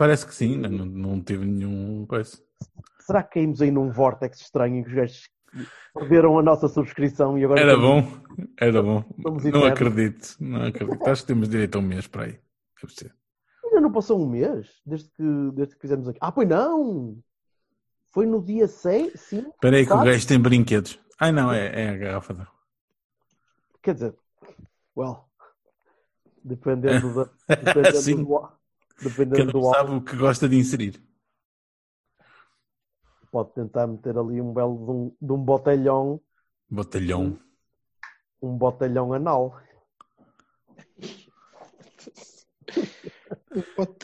Parece que sim, não, não teve nenhum coisa. Será que caímos aí num vórtex estranho em que os gajos perderam a nossa subscrição e agora Era estamos- bom, era bom. Não acredito, não acredito. Acho que temos direito a um mês para aí. Deve ser. Ainda não passou um mês desde que, desde que fizemos aqui. Ah, pois não! Foi no dia 6, sim. Espera aí que o gajo tem brinquedos. Ai não, é, é a garrafa. de- Quer dizer, well, dependendo da. Dependendo do, dependendo Cada do um sabe o que gosta de inserir. pode tentar meter ali um belo de um, de um botelhão, Botalhão. um botelhão anal.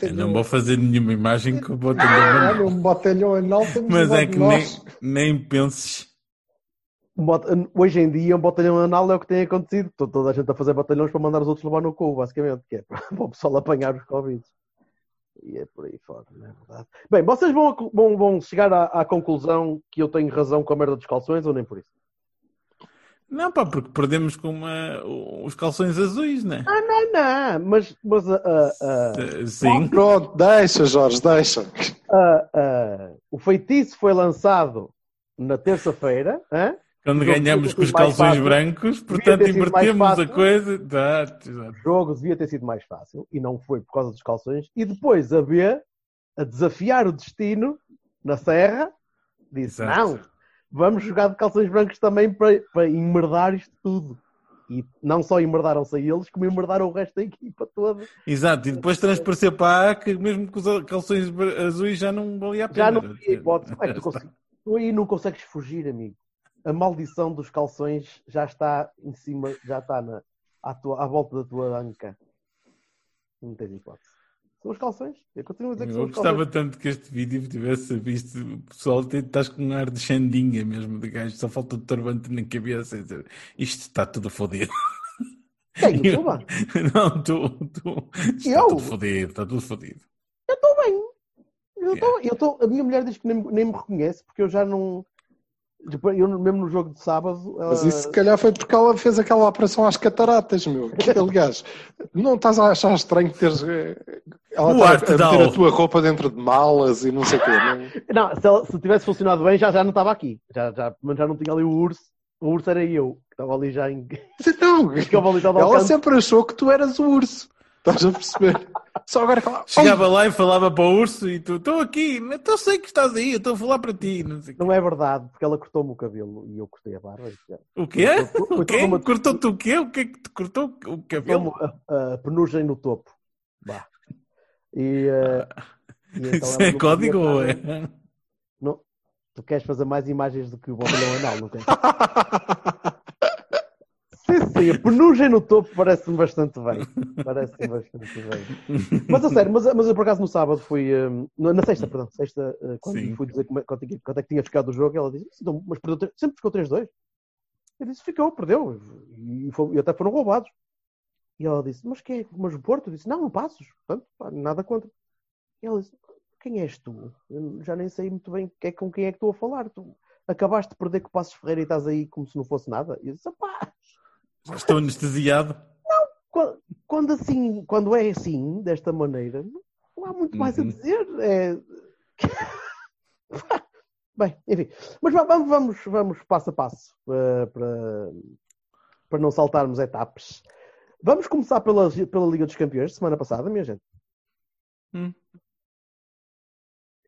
Eu não vou fazer nenhuma imagem com o botalhão. Olha, um botelhão anal temos Mas um é que nem, nem penses. Um Hoje em dia, um botelhão anal é o que tem acontecido. Toda a gente a fazer batalhões para mandar os outros levar no cu, basicamente, que é para o pessoal apanhar os Covid. E é por aí fora, não é verdade? Bem, vocês vão, vão, vão chegar à, à conclusão que eu tenho razão com a merda dos calções ou nem por isso? Não, pá, porque perdemos com uma, os calções azuis, né? Ah, não, não, mas, mas ah, Eh, Sim. Pronto, deixa, Jorge, deixa. ah, o feitiço foi lançado na terça-feira. hã? Quando jogo ganhamos com os calções brancos, portanto invertemos a coisa. Exato, exato. O jogo devia ter sido mais fácil e não foi por causa dos calções. E depois a B, a desafiar o destino na Serra, disse: Exato. Não, vamos jogar de calções brancos também para, para enmerdar isto tudo. E não só enmerdaram-se a eles, como enmerdaram o resto da equipa toda. Exato, e depois transpareceu para A que mesmo com os calções azuis já não valia a pena. Já não havia hipótese. Como é que tu, tu aí não consegues fugir, amigo. A maldição dos calções já está em cima, já está na, à, tua, à volta da tua anca. Não tens hipótese. São os calções. Eu continuo a dizer que são Eu os calções. gostava tanto que este vídeo tivesse visto o pessoal, estás com um ar de xandinha mesmo de gajo, só falta o turbante na cabeça. Isto está tudo fodido. Quem? Eu. Não, tu, tu. Isto Eu? Está tudo fodido, está tudo fodido. Eu estou bem. Eu eu estou, a minha mulher diz que nem, nem me reconhece porque eu já não. Depois, eu mesmo no jogo de sábado. Mas ela- isso se calhar foi porque ela fez aquela operação às cataratas, meu. Aliás, não estás a achar estranho teres. eh, Ela O a meter a tua roupa dentro de malas e não sei o quê. Não? Não, se, ela- se tivesse funcionado bem, já, já não estava aqui. Já, já, mas já não tinha ali o urso. O urso era eu, que estava ali já em. Não, Ficava ali ela canto. sempre achou que tu eras o urso. Estás a perceber? Só agora ela. Chegava lá e falava para o urso e tu, estou aqui, eu sei que estás aí, eu estou a falar para ti. Não. Não é verdade, porque ela cortou-me o cabelo e eu cortei a barba. já. O quê? O quê? uma- Cortou-te o quê? O que é que te cortou o cabelo? A, a penugem no topo. Bah. E, eh, e então Isso é código ou é? Não. Tu queres fazer mais imagens do que o botelhão anal, não queres? A penugem no topo parece-me bastante bem. Parece-me bastante bem. Mas a sério, mas, mas eu por acaso no sábado fui. hum, na sexta, perdão, sexta, uh, quando Sim. fui dizer quanto, é que- quanto é que tinha ficado o jogo, ela disse: então, Mas perdeu, sempre ficou 3-2. Eu disse: Ficou, perdeu. E, foi- e até foram roubados. E ela disse: Mas quem é? Mas o Porto? Eu disse: Não, não passos. Portanto, nada contra. E ela disse: Quem és tu? Eu já nem sei muito bem que é- com quem é que estou a falar. Tu acabaste de perder com o Passos Ferreira e estás aí como se não fosse nada. E eu disse: Pá, Estou anestesiado. quando, quando assim, quando é assim, desta maneira, não há muito mais a Uhum. dizer. É... Bem, enfim. Mas va- vamos, vamos, vamos passo a passo eh, para, para não saltarmos etapas. Vamos começar pela, pela Liga dos Campeões, semana passada, minha gente. Hum.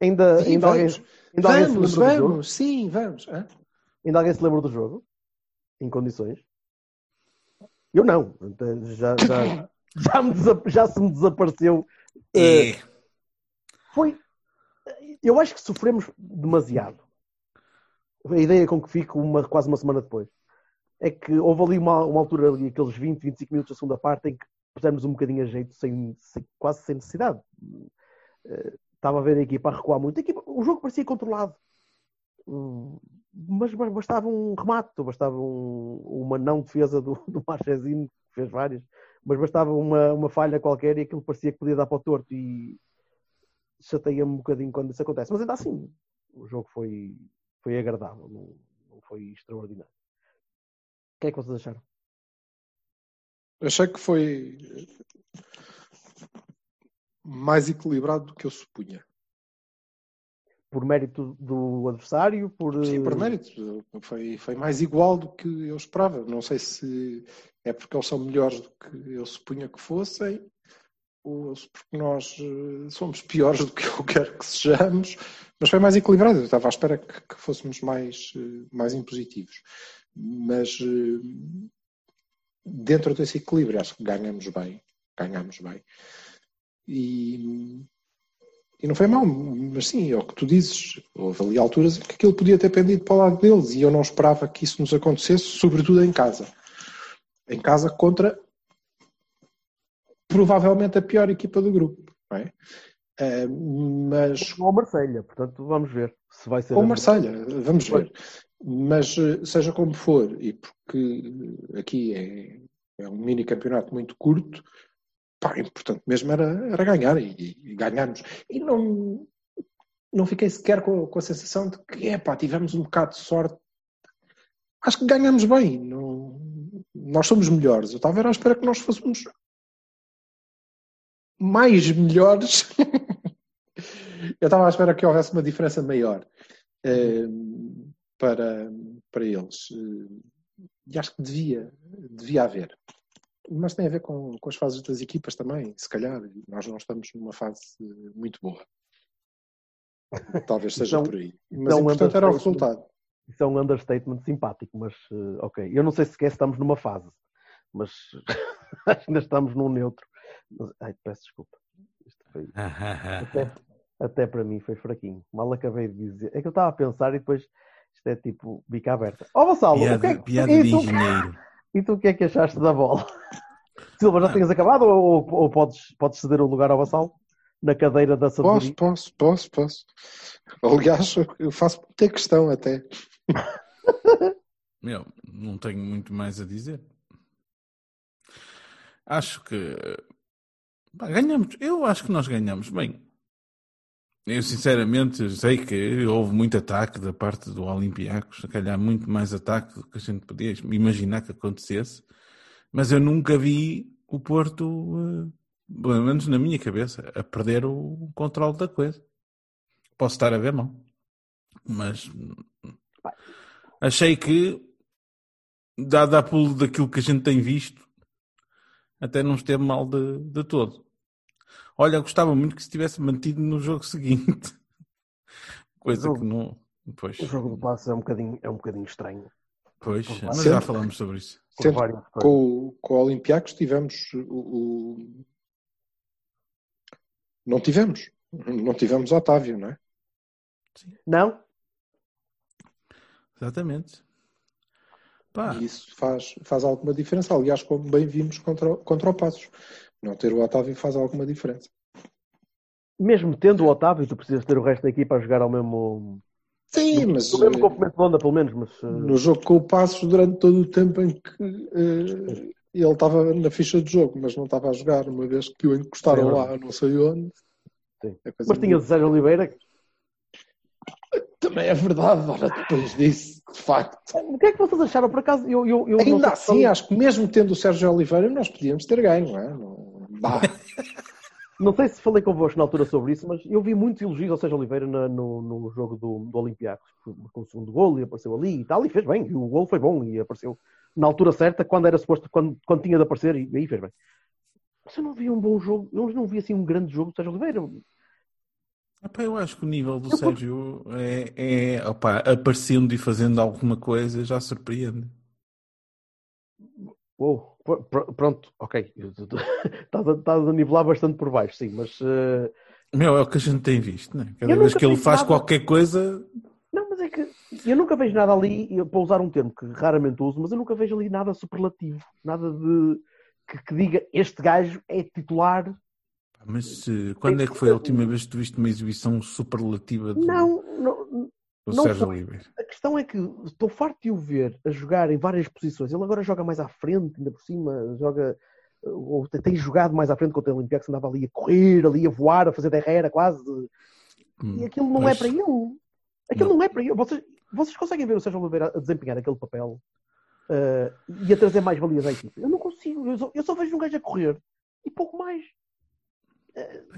Ainda, Sim, ainda, alguém, vamos. ainda, alguém se Vamos, lembra do jogo? vamos, sim, vamos. Hã? ainda alguém se lembra do jogo? Em condições? Eu não. Já, já, já, me já se me desapareceu eh, É. foi. Eu acho que sofremos demasiado. A ideia com que fico uma, quase uma semana depois. é que houve ali uma, uma altura, ali, aqueles 20, 25 minutos da segunda parte, em que pusemos um bocadinho a jeito, sem, sem- quase sem necessidade. Eh, Estava a ver a equipa a recuar muito. A equipa- o jogo parecia controlado. Hum, Mas bastava um remate, bastava um- uma não defesa do, do Marchezinho, que fez várias, mas bastava uma, uma falha qualquer e aquilo parecia que podia dar para o torto. E chateia-me um bocadinho quando isso acontece. Mas ainda assim, o jogo foi, foi agradável, não, não foi extraordinário. O que é que vocês acharam? Achei que foi mais equilibrado do que eu supunha. Por mérito do adversário? Por, Sim, por eh, mérito. Foi, foi mais igual do que eu esperava. Não sei se é porque eles são melhores do que eu supunha que fossem, ou se porque nós eh, somos piores do que eu quero que sejamos, mas foi mais equilibrado. Eu estava à espera que, que fôssemos mais, eh, mais impositivos. Mas dentro desse equilíbrio, acho que ganhamos bem. Ganhamos bem. E, e não foi mal, mas sim, é o que tu dizes. Houve ali alturas em que aquilo podia ter pendido para o lado deles e eu não esperava que isso nos acontecesse, sobretudo em casa. Em casa contra provavelmente a pior equipa do grupo. Não é? Eh, mas Ou Marselha, portanto, vamos ver se vai ser. ou Marselha, vamos ver. Mas eh, seja como for, e porque aqui é, é um mini campeonato muito curto, pá, importante mesmo era, era ganhar e, e ganhamos. E não, não fiquei sequer com, com a sensação de que, é pá, tivemos um bocado de sorte. Acho que ganhamos bem. Não, nós somos melhores. Eu estava à espera que nós fôssemos mais melhores. Eu estava à espera que houvesse uma diferença maior eh, para, para eles. Eh, E acho que devia, devia haver. Mas tem a ver com, com as fases das equipas também, se calhar. Nós não estamos numa fase muito boa. Talvez seja Então- por aí. Mas então importante era o resultado. Isso é um understatement simpático, mas eh, ok. Eu não sei sequer se estamos numa fase, mas acho que ainda estamos num neutro. Mas, ai, peço desculpa. Isto foi, até, até para mim foi fraquinho. Mal acabei de dizer. É que eu estava a pensar e depois isto é tipo bica aberta. Ó Vassalo, o que é que- piada e de engenheiro. E tu o que é que achaste da bola? Silva, já tinhas acabado ou, ou- podes, podes ceder o lugar ao Vassalo? Na cadeira da Posso, sabedoria? posso, posso, posso. Aliás, eu faço muita questão até. Meu, não tenho muito mais a dizer. Acho que pá, ganhamos. Eu acho que nós ganhamos bem. Eu sinceramente sei que houve muito ataque da parte do Olympiacos, se calhar muito mais ataque do que a gente podia imaginar que acontecesse, mas eu nunca vi o Porto, eh, pelo menos na minha cabeça, a perder o controle da coisa. Posso estar a ver mal, mas achei que, dado a pulo daquilo que a gente tem visto, até não esteve mal de, de todo. Olha, eu gostava muito que se tivesse mantido no jogo seguinte. Coisa O que não. Pois, O jogo do passe é um bocadinho, é um bocadinho estranho. pois, Por mas Sendo- já falamos sobre isso. Coisas. Com, o- com o Olympiacos tivemos o, o- Não tivemos. Não tivemos Otávio, não é? Não? Exatamente. Pá, E isso faz, faz alguma diferença. Aliás, como bem vimos contra, contra o Passos. Não ter o Otávio faz alguma diferença. Mesmo tendo o Otávio, tu precisas ter o resto da equipa a jogar ao mesmo. Sim, mas No mesmo eh, comprimento de onda, pelo menos. Mas, eh, no jogo com o Passos, durante todo o tempo em que eh, ele estava na ficha de jogo, mas não estava a jogar, uma vez que o encostaram Sim, lá, não sei onde. Sim. É mas tinha o Sérgio Oliveira. Também é verdade, ora, depois disso, de facto. O que é que vocês acharam? Por acaso, eu, eu, eu Ainda assim, acho que mesmo tendo o Sérgio Oliveira, nós podíamos ter ganho, não é? Não dá. Não sei se falei convosco na altura sobre isso, mas eu vi muitos elogios ao Sérgio Oliveira na- no, no jogo do, do Olympiacos, com o segundo gol e apareceu ali e tal, e fez bem, e o gol foi bom e apareceu na altura certa, quando era suposto, quando, quando tinha de aparecer, e aí fez bem. Mas eu não vi um bom jogo, eu não vi assim um grande jogo do Sérgio Oliveira. Epá, eu acho que o nível do Eu- Sérgio é, é opá, aparecendo e fazendo alguma coisa já surpreende. Uou, pronto, ok. Estás a, estás a nivelar bastante por baixo, sim, mas eh, Meu, é o que a gente tem visto, né? Cada Eu vez que ele faz nada. qualquer coisa, não, mas é que Eu nunca vejo nada ali, para usar um termo que raramente uso, mas eu nunca vejo ali nada superlativo, nada de que, que diga este gajo é titular. Mas eh, quando é que foi a última vez que tu viste uma exibição superlativa do, Não, não, do não Sérgio. Oliveira? a questão é que estou farto de o ver a jogar em várias posições. Ele agora joga mais à frente, ainda por cima, joga ou tem- jogado mais à frente contra o Olympiacos, andava ali a correr, ali a voar, a fazer derrera quase. Hum, E aquilo não pois. é para ele. Aquilo não, é para ele. Vocês, vocês conseguem ver o Sérgio Oliveira a desempenhar aquele papel eh, e a trazer mais valias à equipe? Eu não consigo. Eu só, eu só vejo um gajo a correr e pouco mais.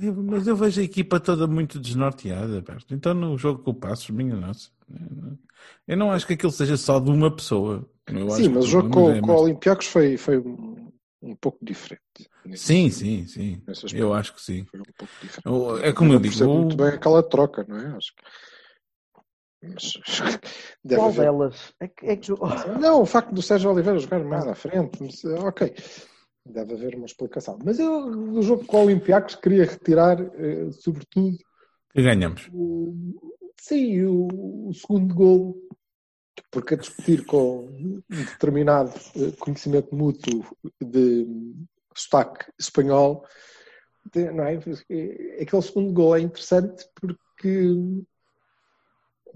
Eu- Mas eu vejo a equipa toda muito desnorteada, Berto. Então no jogo com o Passos, minha nossa. Eu não acho que aquilo seja só de uma pessoa. Eu Sim, mas o jogo com, é com o Olympiacos foi, foi um, pouco diferente. Nesse- Sim, sim, sim. Eu acho que sim. Foi um pouco diferente. Eu- é como eu não digo, muito bem aquela troca, não é? Acho que... Mas Qual haver... delas? É que, é que- Não, o facto do Sérgio Oliveira jogar mais à frente, mas, eh, ok, deve haver uma explicação. Mas eu, do jogo com o Olympiacos, queria retirar, eh, sobretudo, Que ganhamos. o, sim, o, o segundo gol, porque a discutir com um determinado eh, conhecimento mútuo de sotaque espanhol, não é? Eh, Aquele segundo gol é interessante porque,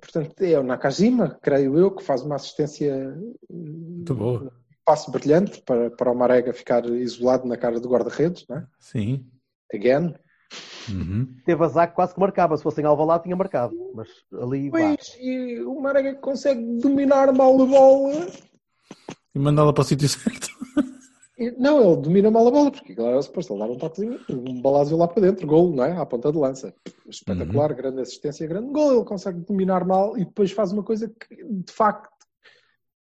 portanto, é o Nakajima, creio eu, que faz uma assistência Muito boa. Passo brilhante para, para o Marega ficar isolado na cara do guarda-redes, não é? Sim. Again. Uhum. teve azar que quase que marcava. Se fosse em Alvalade tinha marcado. Mas ali. Pois, e o Marega consegue dominar mal a bola. E mandá-la para o sítio certo. Não, ele domina mal a bola, porque aquilo era suposto ele dar um toquezinho, um balásio lá para dentro, gol, não é? À ponta de lança. Espetacular, grande assistência, grande gol. Ele consegue dominar mal e depois faz uma coisa que, de facto,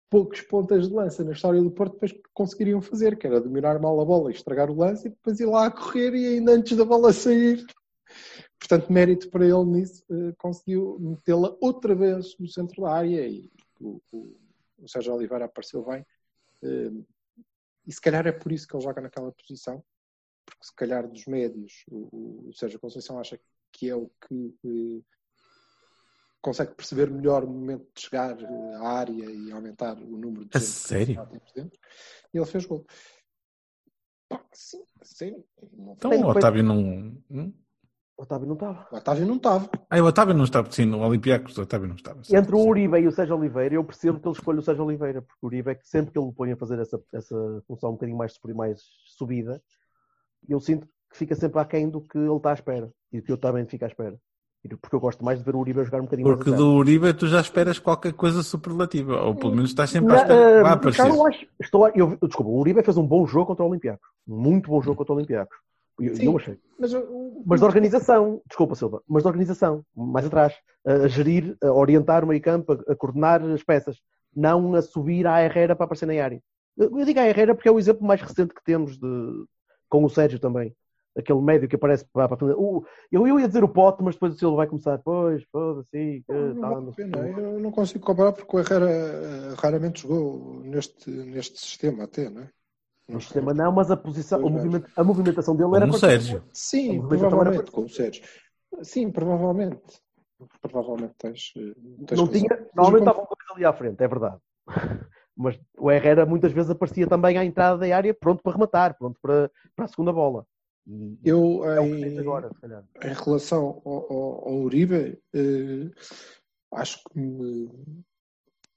poucos pontas de lança na história do Porto depois conseguiriam fazer, que era dominar mal a bola e estragar o lance e depois ir lá a correr e ainda antes da bola sair. Portanto, mérito para ele nisso, eh, conseguiu metê-la outra vez no centro da área e o, o- o Sérgio Oliveira apareceu bem. Eh, e se calhar é por isso que ele joga naquela posição, porque se calhar dos médios o, o Sérgio Conceição acha que é o que eh, consegue perceber melhor o momento de chegar eh, à área e aumentar o número de A sério? E ele fez gol. Pá, sim, sim. Não Então o Otávio não. hum? O Otávio não estava. O Otávio não estava. Ah, o Otávio não estava. Sim, no Olympiacos o Otávio não estava. certo, Entre o. Uribe e o Sérgio Oliveira, eu percebo que ele escolhe o Sérgio Oliveira, porque o Uribe é que sempre que ele põe a fazer essa, essa função um bocadinho mais, mais subida, eu sinto que fica sempre aquém do que ele está à espera e do que eu também fico à espera. Porque eu gosto mais de ver o Uribe a jogar um bocadinho Porque mais. do Uribe tu já esperas qualquer coisa superlativa. Ou pelo menos estás sempre à espera. Vai aparecer. cara, eu acho, estou, a- eu, desculpa, o Uribe fez um bom jogo contra o Olympiacos. Um Muito bom jogo contra o Olympiacos. Eu, Sim. eu achei. Mas, Mas de organização, desculpa Silva, mas de organização, mais atrás, a, a gerir, a orientar o meio campo, a, a coordenar as peças, não a subir à Herrera para aparecer na área. Eu, eu digo à Herrera porque é o exemplo mais recente que temos de, com o Sérgio também. Aquele médio que aparece para, para o, eu, eu ia dizer o pote, mas depois o Silva vai começar, pois, foda-se, que Não vale não a o. Eu não consigo comparar porque o Herrera eh, raramente jogou neste, neste sistema até, não é? No sistema não, mas a posição, o movimento, a movimentação dele Como era o para- Sérgio. Sim, A provavelmente era- com o Sérgio. Sim, provavelmente. Provavelmente tens. eh, tens Não tinha, normalmente eu estavam dois ali à frente, é verdade. Mas o Herrera muitas vezes aparecia também à entrada da área, pronto para rematar, pronto para, para a segunda bola. E Eu, é em, agora, em relação ao, ao- ao Uribe, eh, acho que me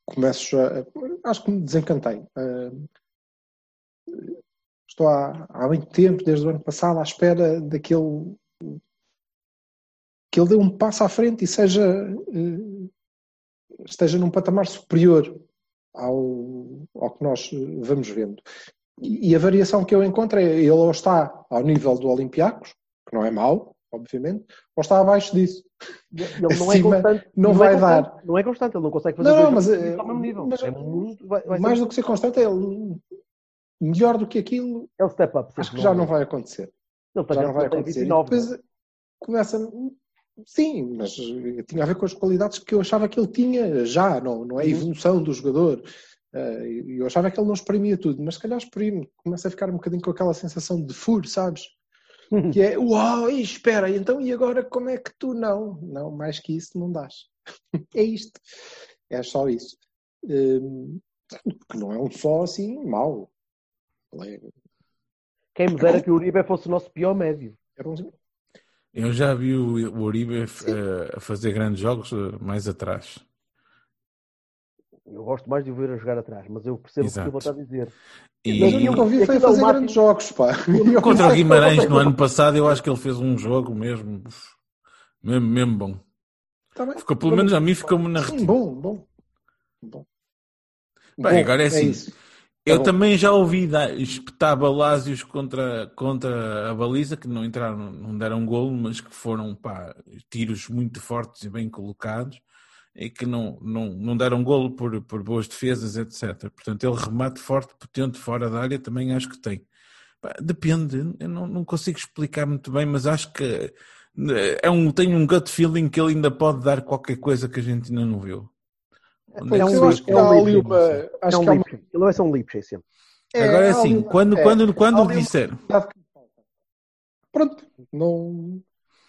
começo já. Acho que me desencantei. Eh, estou há, há muito tempo, desde o ano passado, à espera daquele. que ele dê um passo à frente e seja. eh, esteja num patamar superior ao, ao que nós vamos vendo. E, a variação que eu encontro é ele ou está ao nível do Olympiacos, que não é mau, obviamente, ou está abaixo disso. Ele não é Acima constante. não é vai constante, dar. Não é constante, ele não consegue fazer Não, dois mas, jogos eh, ao mesmo nível. mas- é muito, vai, vai Mais do que ser constante, é ele, melhor do que aquilo, é o step up. acho que já não vai acontecer. Ele Já não vai acontecer. 29, e depois começa. Sim, mas eh, tinha a ver com as qualidades que eu achava que ele tinha já, não, não é a Uhum. evolução do jogador. Eh, E eu achava que ele não exprimia tudo, mas se calhar exprime, começa a ficar um bocadinho com aquela sensação de furo, sabes? Que é, uau, e espera, então e agora como é que tu não? Não, mais que isso não dás. é isto. É só isso. Hum, que não é um só assim mau. É, Quem me dera que o Uribe fosse o nosso pior médio. é. Eu já vi o, o Uribe eh, a fazer grandes jogos eh, mais atrás. Eu gosto mais de o ver a jogar atrás, mas eu percebo o que Exato. o que está a dizer. E Mas eu nunca ouvi foi é o fazer máximo. grandes jogos, pá. contra o Guimarães no ano passado, eu acho que ele fez um jogo mesmo, mesmo, mesmo bom. Tá. Ficou, pelo menos a mim ficou-me na retina. bom, bom. bom. Bem, agora é assim. isso. Eu bom. também já ouvi espetar balásios contra, contra a baliza, que não entraram, não deram golo, mas que foram pá, tiros muito fortes e bem colocados e que não, não, não deram golo por, por boas defesas, etc. Portanto, ele remate forte, potente, fora da área, também acho que tem. Depende, eu não, não consigo explicar muito bem, mas acho que é um, tenho um gut feeling que ele ainda pode dar qualquer coisa que a gente ainda não viu. Onde É é um que eu acho que é um há ali uma. É Acho um que há uma. Lipschitz. Ele vai ser um sempre. é, Agora é assim, quando, é, quando, quando disseram. Pronto, não.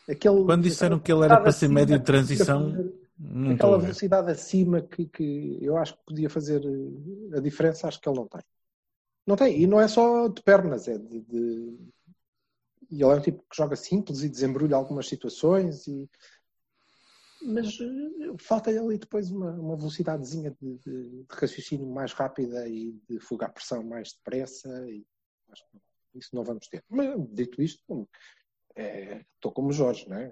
Aquele, quando disseram que ele era para ser acima médio de transição, não aquela velocidade acima que, que eu acho que podia fazer eh, a diferença, acho que ele não tem. Não tem, e não é só de pernas, é de. de- E ele é um tipo que joga simples e desembrulha algumas situações, e... mas eh, falta-lhe ali depois uma, uma velocidadezinha de, de- de raciocínio mais rápida e de fuga à pressão mais depressa, e acho que isso não vamos ter. Mas dito isto, é, estou como Jorge, não é?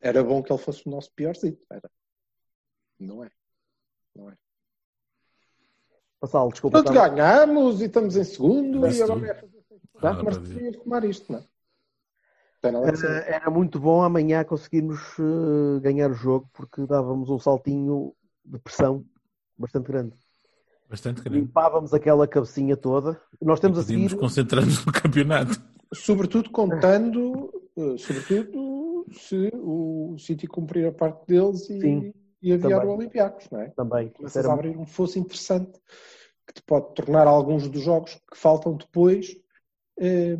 Era bom que ele fosse o nosso piorzinho. Era. Não é. Não é. Passal, desculpa. Pronto, tá- ganhamos e estamos em segundo Mas e agora tu- é fazer Ah, mas tinha de tomar isto, não é? Tem nada a dizer. Eh, Era muito bom amanhã conseguirmos eh, ganhar o jogo porque dávamos um saltinho de pressão bastante grande. Bastante grande. Limpávamos aquela cabecinha toda. Nós temos a Podíamos seguir. concentrar-nos no campeonato. Sobretudo contando, eh, sobretudo se o City cumprir a parte deles e, Sim, e aviar também. o Olympiacos, não é? Também. Isso Começas a abrir um fosso interessante que te pode tornar alguns dos jogos que faltam depois eh,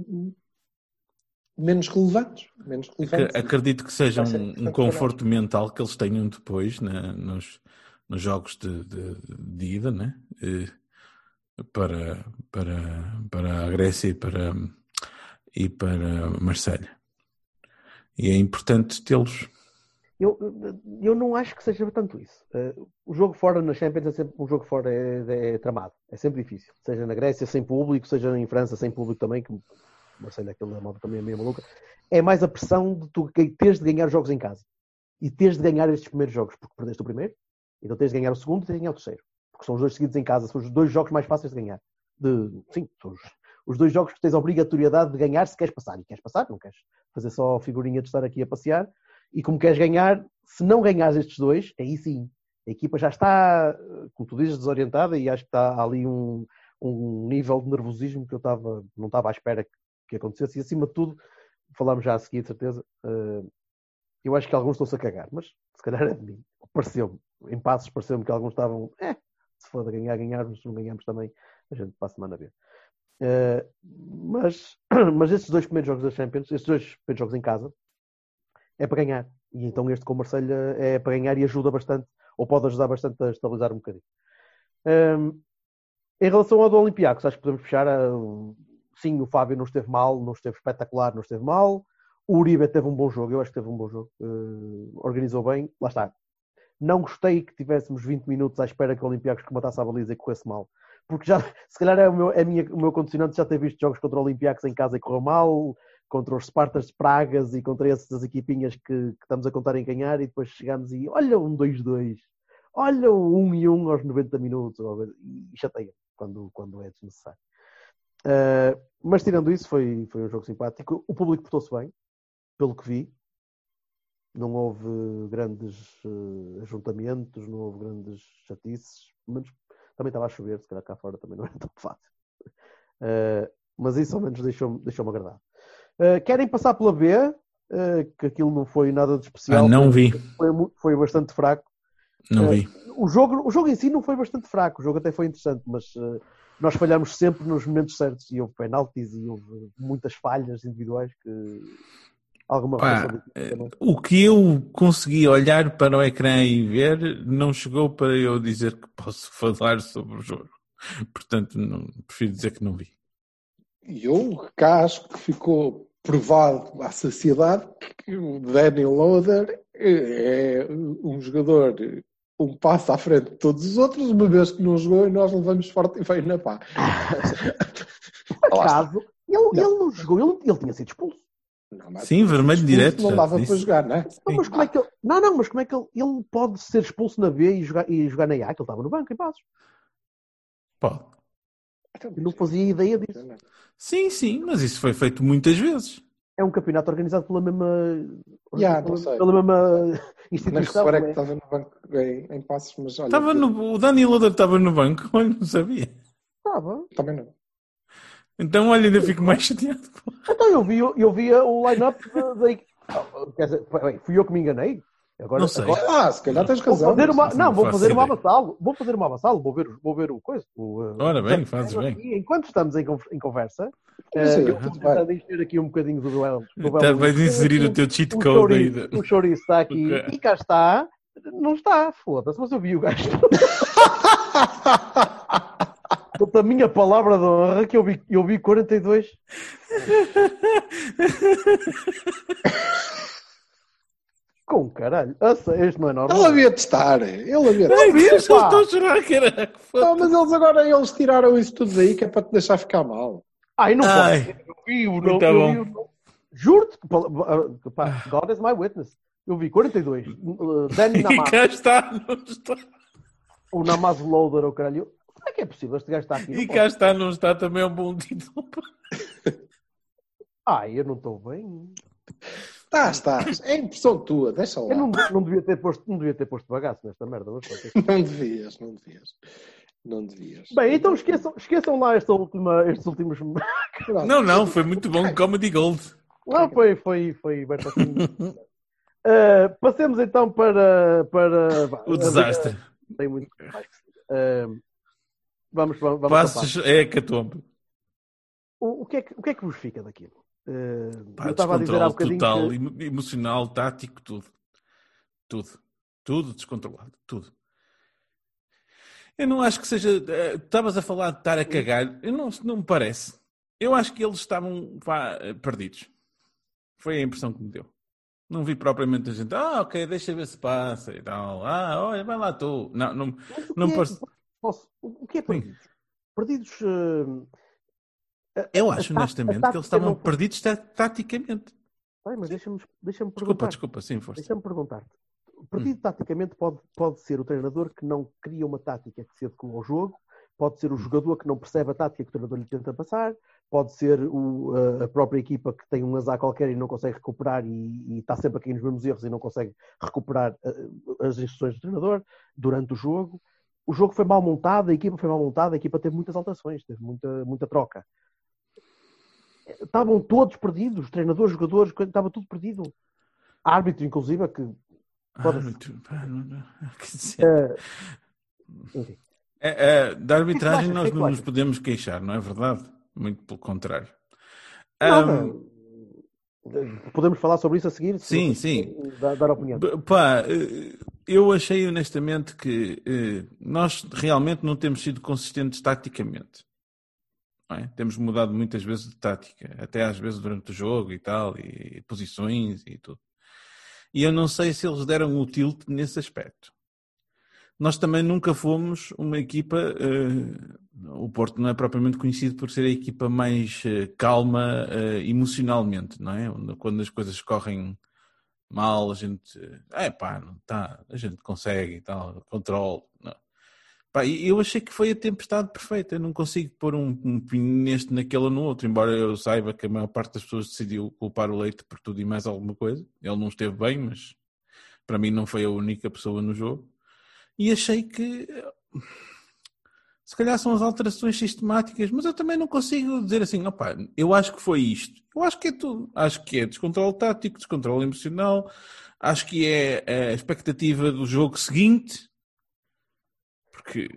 menos relevantes. Menos Ac- relevantes. Acredito que seja um, um conforto mental que eles tenham depois né, nos, nos jogos de, de, de ida, né? Eh, Para, para, para a Grécia e para, e para Marselha. E é importante tê-los. Eu, eu não acho que seja tanto isso. Eh, o jogo fora na Champions é sempre um jogo fora é, é tramado. É sempre difícil. Seja na Grécia sem público, seja em França sem público também, que Marcelo aquele da moda também é meio maluca. É mais a pressão de tu teres de ganhar jogos em casa. E teres de ganhar estes primeiros jogos, porque perdeste o primeiro, então tens de ganhar o segundo e tens de ganhar o terceiro. Porque são os dois seguidos em casa, são os dois jogos mais fáceis de ganhar. De, sim, são os, os dois jogos que tens a obrigatoriedade de ganhar se queres passar. E queres passar, não queres fazer só a figurinha de estar aqui a passear. E como queres ganhar, se não ganhares estes dois, aí sim, a equipa já está, como tu dizes, desorientada e acho que está ali um, um nível de nervosismo que eu estava, não estava à espera que, que acontecesse. E acima de tudo, falámos já a seguir, de certeza, eh, eu acho que alguns estão-se a cagar, mas se calhar é de mim. Pareceu-me, em passos, pareceu-me que alguns estavam, eh, se for de ganhar, ganharmos, se não ganhamos também, a gente para a semana vê. Eh, mas, mas estes dois primeiros jogos da Champions, estes dois primeiros jogos em casa, é para ganhar. E então este com o Marselha é para ganhar e ajuda bastante, ou pode ajudar bastante a estabilizar um bocadinho. Hum, em relação ao do Olympiacos, acho que podemos fechar. ah, sim, o Fábio não esteve mal, não esteve espetacular, não esteve mal. O Uribe teve um bom jogo, eu acho que teve um bom jogo. eh, organizou bem, lá está. Não gostei que tivéssemos 20 minutos à espera que o Olympiacos comatasse a baliza e corresse mal. Porque já, se calhar é o meu, é minha, o meu condicionante já ter visto jogos contra o Olympiacos em casa e correu mal, contra os Spartas de Pragas e contra essas equipinhas que, que estamos a contar em ganhar e depois chegamos e olha um 2-2, olha um 1 e 1 aos 90 minutos e chateia quando, quando é desnecessário. Uh, mas tirando isso, foi, foi um jogo simpático. O público portou-se bem, pelo que vi. Não houve grandes uh, ajuntamentos, não houve grandes chatices, mas também estava a chover, se calhar cá fora também não era tão fácil. Uh, mas isso ao menos deixou-me deixou agradado. Uh, querem passar pela B, uh, que aquilo não foi nada de especial. Ah, não vi. Foi, foi bastante fraco. Não vi. O jogo, o jogo em si não foi bastante fraco, o jogo até foi interessante, mas nós falhamos sempre nos momentos certos e houve penaltis e houve muitas falhas individuais que alguma Pá, responsabilidade também. o que eu consegui olhar para o ecrã e ver não chegou para eu dizer que posso falar sobre o jogo. Portanto, não, prefiro dizer que não vi. E eu cá acho que ficou provado à saciedade que o Danny Loader é um jogador um passo à frente de todos os outros, uma vez que não jogou e nós levamos forte e feio na pá. Por acaso, ele, ele não jogou, ele, ele tinha sido expulso. Não, mas Sim, vermelho direto, Não dava para jogar, não é? Não, mas como é que ele, não, não, mas como é que ele, ele pode ser expulso na B e jogar, e jogar na A, que ele estava no banco em passos. Pode. Eu não fazia ideia disso. Sim, sim, mas isso foi feito muitas vezes. É um campeonato organizado pela mesma, Já, pela, não sei. pela mesma Mas instituição. agora é que estava no banco em, em passos, mas olha. Estava no, o Dani Loader estava no banco, olha, não sabia. Estava. Também não. Então, olha, ainda fico mais chateado. Então eu vi, eu vi o line-up da-. Quer dizer, fui eu que me enganei. Agora, Não sei. agora- Ah, se calhar tens Vou razão. fazer uma, Não vou fazer uma avassalo. Vou fazer uma avassalo. Vou ver, o- vou ver o coisa. O, uh, Ora bem, fazes bem. E enquanto estamos em, con- em conversa, Sim, uh, eu vou tentando encher aqui um bocadinho do duelo. de inserir o teu cheat code aí. chouriço, da- o chouriço está aqui e cá está. Não está, foda-se, mas eu vi o gajo. Dou-te a minha palavra de honra que eu vi, eu vi 42. Com caralho. Ah, Este não é normal. Ele havia de estar. Ele havia de estar. Deus, eu estou a chorar, caraca. Não, mas eles agora eles tiraram isso tudo daí que é para te deixar ficar mal. Ai, não Ai. pode. Eu vi o Muito eu bom. vi o- Juro-te que pá, God is my witness. Eu vi 42. Uh, Danny E Namaz, cá está, não está. o Namaz Loader, o caralho. Como é que é possível? Este gajo está aqui. E cá está, não está também é um bom título. Ai, eu não estou bem. Estás, estás. É impressão tua, deixa lá. Eu não, não, devia ter posto, não devia ter posto bagaço nesta merda. Mas. Não devias, não devias. Não devias. Bem, então esqueçam, esqueçam lá esta última, estes últimos. Não, não, foi muito bom. Comedy Gold. Não, foi, foi, foi bem. Uh, passemos então para, para O desastre. Tem muito mais. Uh, vamos, vamos, vamos Passos é Catombe. O, o, que é que, o que é que vos fica daquilo? Uh, Pá, eu estava a dizer há um total, que- emo- emocional, tático, tudo. Tudo. Tudo descontrolado. Tudo. Eu não acho que seja. eh, Estavas a falar de estar a cagar. Eu não, não me parece. Eu acho que eles estavam pá, eh, perdidos. Foi a impressão que me deu. Não vi propriamente a gente. Ah, ok, deixa ver se passa e tal. Ah, olha, vai lá tu. Não, não, não é- posso- o que é perdidos? Perdidos. uh, Eu acho honestamente que eles estavam não- perdidos ta- taticamente. Ai, mas deixa-me deixa Desculpa, perguntar. desculpa, sim, força. Deixa-me perguntar-te. Perdido taticamente pode, pode ser o treinador que não cria uma tática que se adequa ao jogo, pode ser o jogador que não percebe a tática que o treinador lhe tenta passar, pode ser o- a- própria equipa que tem um azar qualquer e não consegue recuperar e, e está sempre a cair nos mesmos erros e não consegue recuperar eh, as instruções do treinador durante o jogo. O jogo foi mal montado, a equipa foi mal montada, a equipa teve muitas alterações, teve muita, muita troca. Estavam todos perdidos, treinadores, jogadores, estava tudo perdido. Árbitro, inclusive, que muito- pá, não- não- quer dizer, enfim. É, é, da arbitragem achas? O que nós é que tu não nos podemos queixar, não é verdade? Muito pelo contrário. Ahm, Podemos falar sobre isso a seguir? se Sim, sim. Dar, dar opinião. pá, eh, eu achei honestamente que eh, nós realmente não temos sido consistentes taticamente. é? Temos mudado muitas vezes de tática, até às vezes durante o jogo e tal, e posições e tudo. E eu não sei se eles deram o tilt nesse aspecto. Nós também nunca fomos uma equipa. eh, o Porto não é propriamente conhecido por ser a equipa mais eh, calma eh, emocionalmente, não é? Quando as coisas correm mal, a gente. É pá, não tá, a gente consegue e tal, controle. Pá, eu achei que foi a tempestade perfeita. Eu não consigo pôr um, um neste, naquele no outro, embora eu saiba que a maior parte das pessoas decidiu culpar o Leite por tudo e mais alguma coisa. Ele não esteve bem, mas para mim não foi a única pessoa no jogo. E achei que eh, se calhar são as alterações sistemáticas, mas eu também não consigo dizer assim, opá, eu acho que foi isto. Eu acho que é tudo. Acho que é descontrole tático, descontrole emocional, acho que é a expectativa do jogo seguinte, porque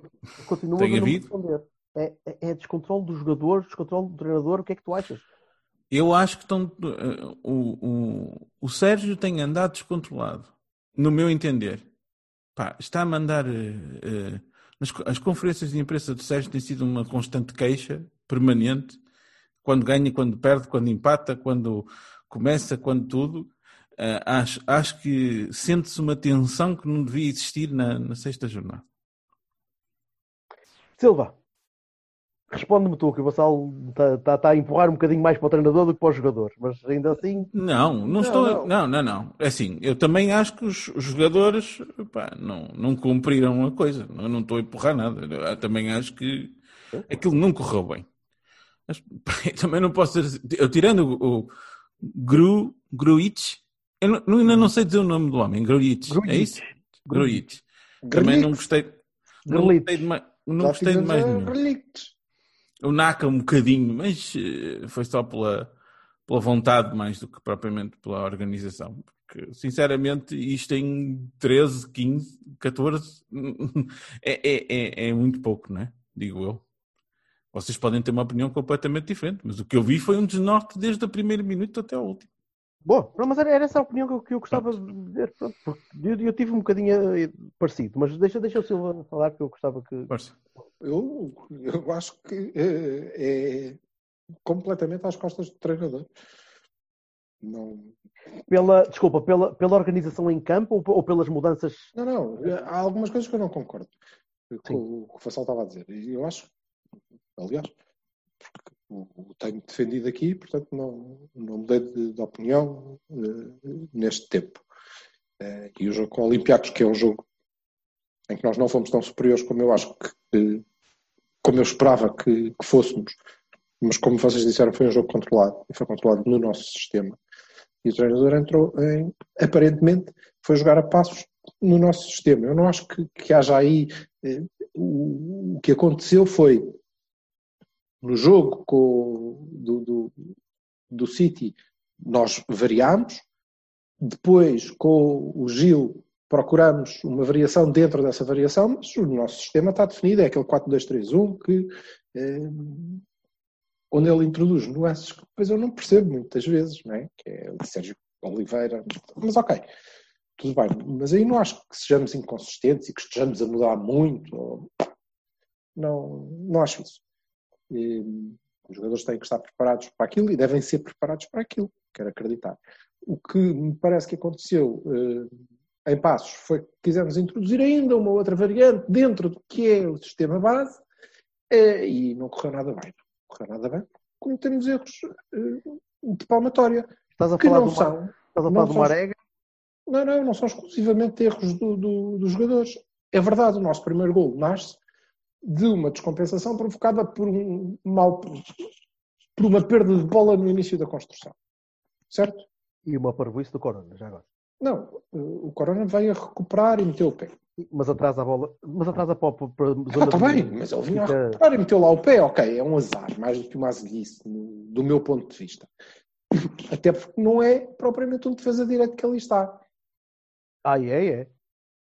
Continua Tem havido? responder. É, é, é descontrole dos jogadores, descontrole do treinador. O que é que tu achas? eu acho que estão, eh, o, o, o Sérgio tem andado descontrolado, no meu entender. Pá, está a mandar. nas co- as conferências de imprensa do Sérgio têm sido uma constante queixa permanente. Quando ganha, quando perde, quando empata, quando começa, quando tudo. Eh, acho, acho que sente-se uma tensão que não devia existir na, na sexta jornada. Silva, responde-me tu, que o Vassal está tá, tá a empurrar um bocadinho mais para o treinador do que para os jogadores, mas ainda assim, Não, não, Não, estou. não. Não, não, não. É Assim, eu também acho que os, os jogadores pá, não, não cumpriram a coisa. Eu não estou a empurrar nada. Eu também acho que aquilo não correu bem. Mas, pá, também não posso dizer. Eu tirando o, o Gru, Gruitch, eu não, não- ainda não sei dizer o nome do homem, Gruitch, é isso? Gruitch. Também não gostei. Não gostei de mais, não gostei de mais nenhum. O Naka um bocadinho, mas eh, foi só pela, pela vontade mais do que propriamente pela organização. Porque, sinceramente, isto em 13, 15, 14 é, é, é, muito pouco, não é? Digo eu. Vocês podem ter uma opinião completamente diferente, mas o que eu vi foi um desnorte desde o primeiro minuto até ao último. Não, mas era, era essa a opinião que eu, que eu gostava de dizer. Pronto, eu, eu tive um bocadinho eh, parecido, mas deixa, deixa o Silva falar que eu gostava que. Eu, eu acho que eh, é, completamente às costas do treinador. Não, Pela, desculpa, pela, pela organização em campo ou, ou pelas mudanças? não, não. Há algumas coisas que eu não concordo com o que o Fassal estava a dizer. E eu acho, aliás, porque o, tenho defendido aqui, portanto não, não mudei de, de opinião eh, neste tempo. Eh, e o jogo com o Olympiacos, que é um jogo em que nós não fomos tão superiores como eu acho que, como eu esperava que, que fôssemos, mas como vocês disseram, foi um jogo controlado e foi controlado no nosso sistema. E o treinador entrou em, aparentemente, foi jogar a passos no nosso sistema. Eu não acho que, que haja aí. eh, o, o que aconteceu foi no jogo com, do, do, do City, nós variámos, depois com o Gil procuramos uma variação dentro dessa variação, mas o nosso sistema está definido, é aquele 4-2-3-1 que eh, onde ele introduz nuances que depois eu não percebo muitas vezes, não é? que é o Sérgio Oliveira, mas ok, tudo bem, mas aí não acho que sejamos inconsistentes e que estejamos a mudar muito, ou- não, não acho isso. E, os jogadores têm que estar preparados para aquilo e devem ser preparados para aquilo, quero acreditar. O que me parece que aconteceu eh, em Passos foi que quisemos introduzir ainda uma outra variante dentro do que é o sistema base eh, e não correu nada bem. Não correu nada bem. Cometemos erros eh, de palmatória Estás a que falar não do, Mar- são. estás a não falar do são- Marega? Não, não, não são exclusivamente erros do- do- dos jogadores. É verdade, o nosso primeiro gol nasce de uma descompensação provocada por um mal, por uma perda de bola no início da construção. Certo? E uma parvoíce do Corona, já agora. Não, o Corona veio a recuperar e meteu o pé. Mas atrasa a bola, mas atrasa para, para, para a Ah, zona está de- bem, mas ele vinha a fica- recuperar e meteu lá o pé, ok, é um azar, mais do que uma azelice, do meu ponto de vista. Até porque não é propriamente um defesa direito que ali está. Ah, é, é.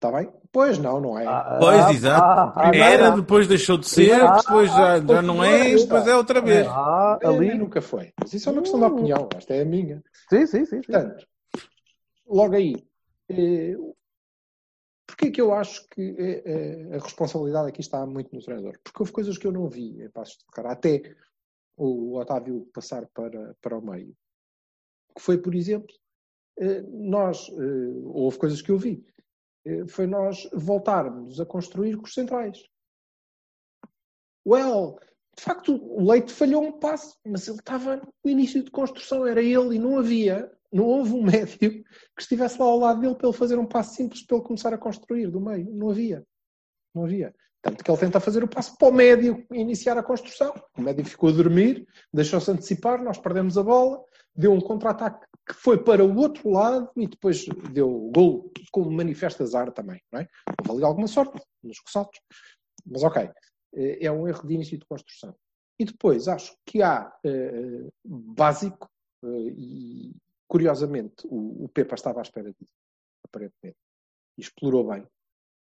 Está bem? Pois não, não é. Ah, Pois, ah, exato. ah, ah, Era, ah, depois deixou de ser, Ah, depois já, já não é, pois, depois é outra vez. Ah, É, ali. nunca foi. Mas isso é uma questão de opinião, esta é a minha. Sim, sim, sim. Portanto, logo aí, eh, porquê que eu acho que eh, eh, a responsabilidade aqui está muito no treinador? Porque houve coisas que eu não vi em Passos de Ferreira, até o Otávio passar para, para o meio. Que foi, por exemplo, eh, nós, eh, houve coisas que eu vi, foi nós voltarmos a construir com os centrais. Well, de facto, o Leite falhou um passo, mas ele estava no início de construção, era ele e não havia, não houve um médio que estivesse lá ao lado dele para ele fazer um passo simples para ele começar a construir do meio. Não havia. Não havia. Tanto que ele tenta fazer o passo para o médio iniciar a construção. O médio ficou a dormir, deixou-se antecipar, nós perdemos a bola, deu um contra-ataque que foi para o outro lado e depois deu o gol com manifesto azar também, não é? Houve alguma sorte nos ressaltos. Mas ok, eh, é um erro de início de construção. E depois acho que há eh, básico, eh, e curiosamente o, o Pepa estava à espera disso, aparentemente, e explorou bem,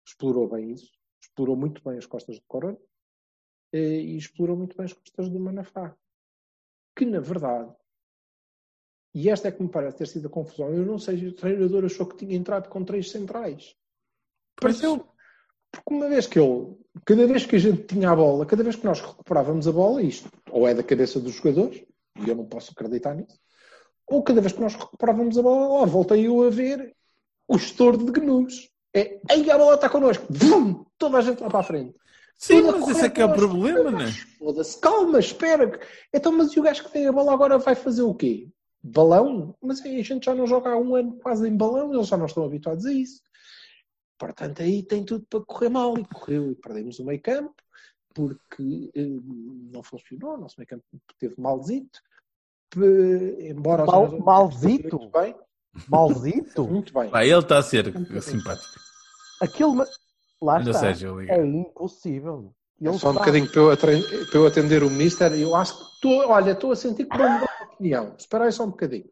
explorou bem isso, explorou muito bem as costas do Corona e explorou muito bem as costas do Manafá. Que na verdade E esta é que me parece ter sido a confusão. Eu não sei se o treinador achou que tinha entrado com três centrais. Pareceu. Porque uma vez que ele, cada vez que a gente tinha a bola, cada vez que nós recuperávamos a bola, isto ou é da cabeça dos jogadores, e eu não posso acreditar nisso, ou cada vez que nós recuperávamos a bola, ó, voltei eu a ver o estouro de gnus. É, aí a bola está connosco, Vum! toda a gente lá para a frente. Sim, Toda mas esse é que é o problema, né? Foda-se, calma, espera. Então, mas e o gajo que tem a bola agora vai fazer o quê? Balão? Mas aí a gente já não joga há um ano quase em balão, eles já não estão habituados a isso. Portanto, aí tem tudo para correr mal. E correu e perdemos o meio campo, porque eh, não funcionou, o nosso meio campo teve malzito. Embora Mal- malzito? Muito bem, Malzito? muito bem. Pá, ele está a ser simpático. Aquele. ma- Lá Ainda está. seja. É impossível. Ele Só um sabe. bocadinho para eu, atre- para eu atender o Mister. Eu acho que estou, olha, estou a sentir que vou mudar de opinião. Espera aí só um bocadinho.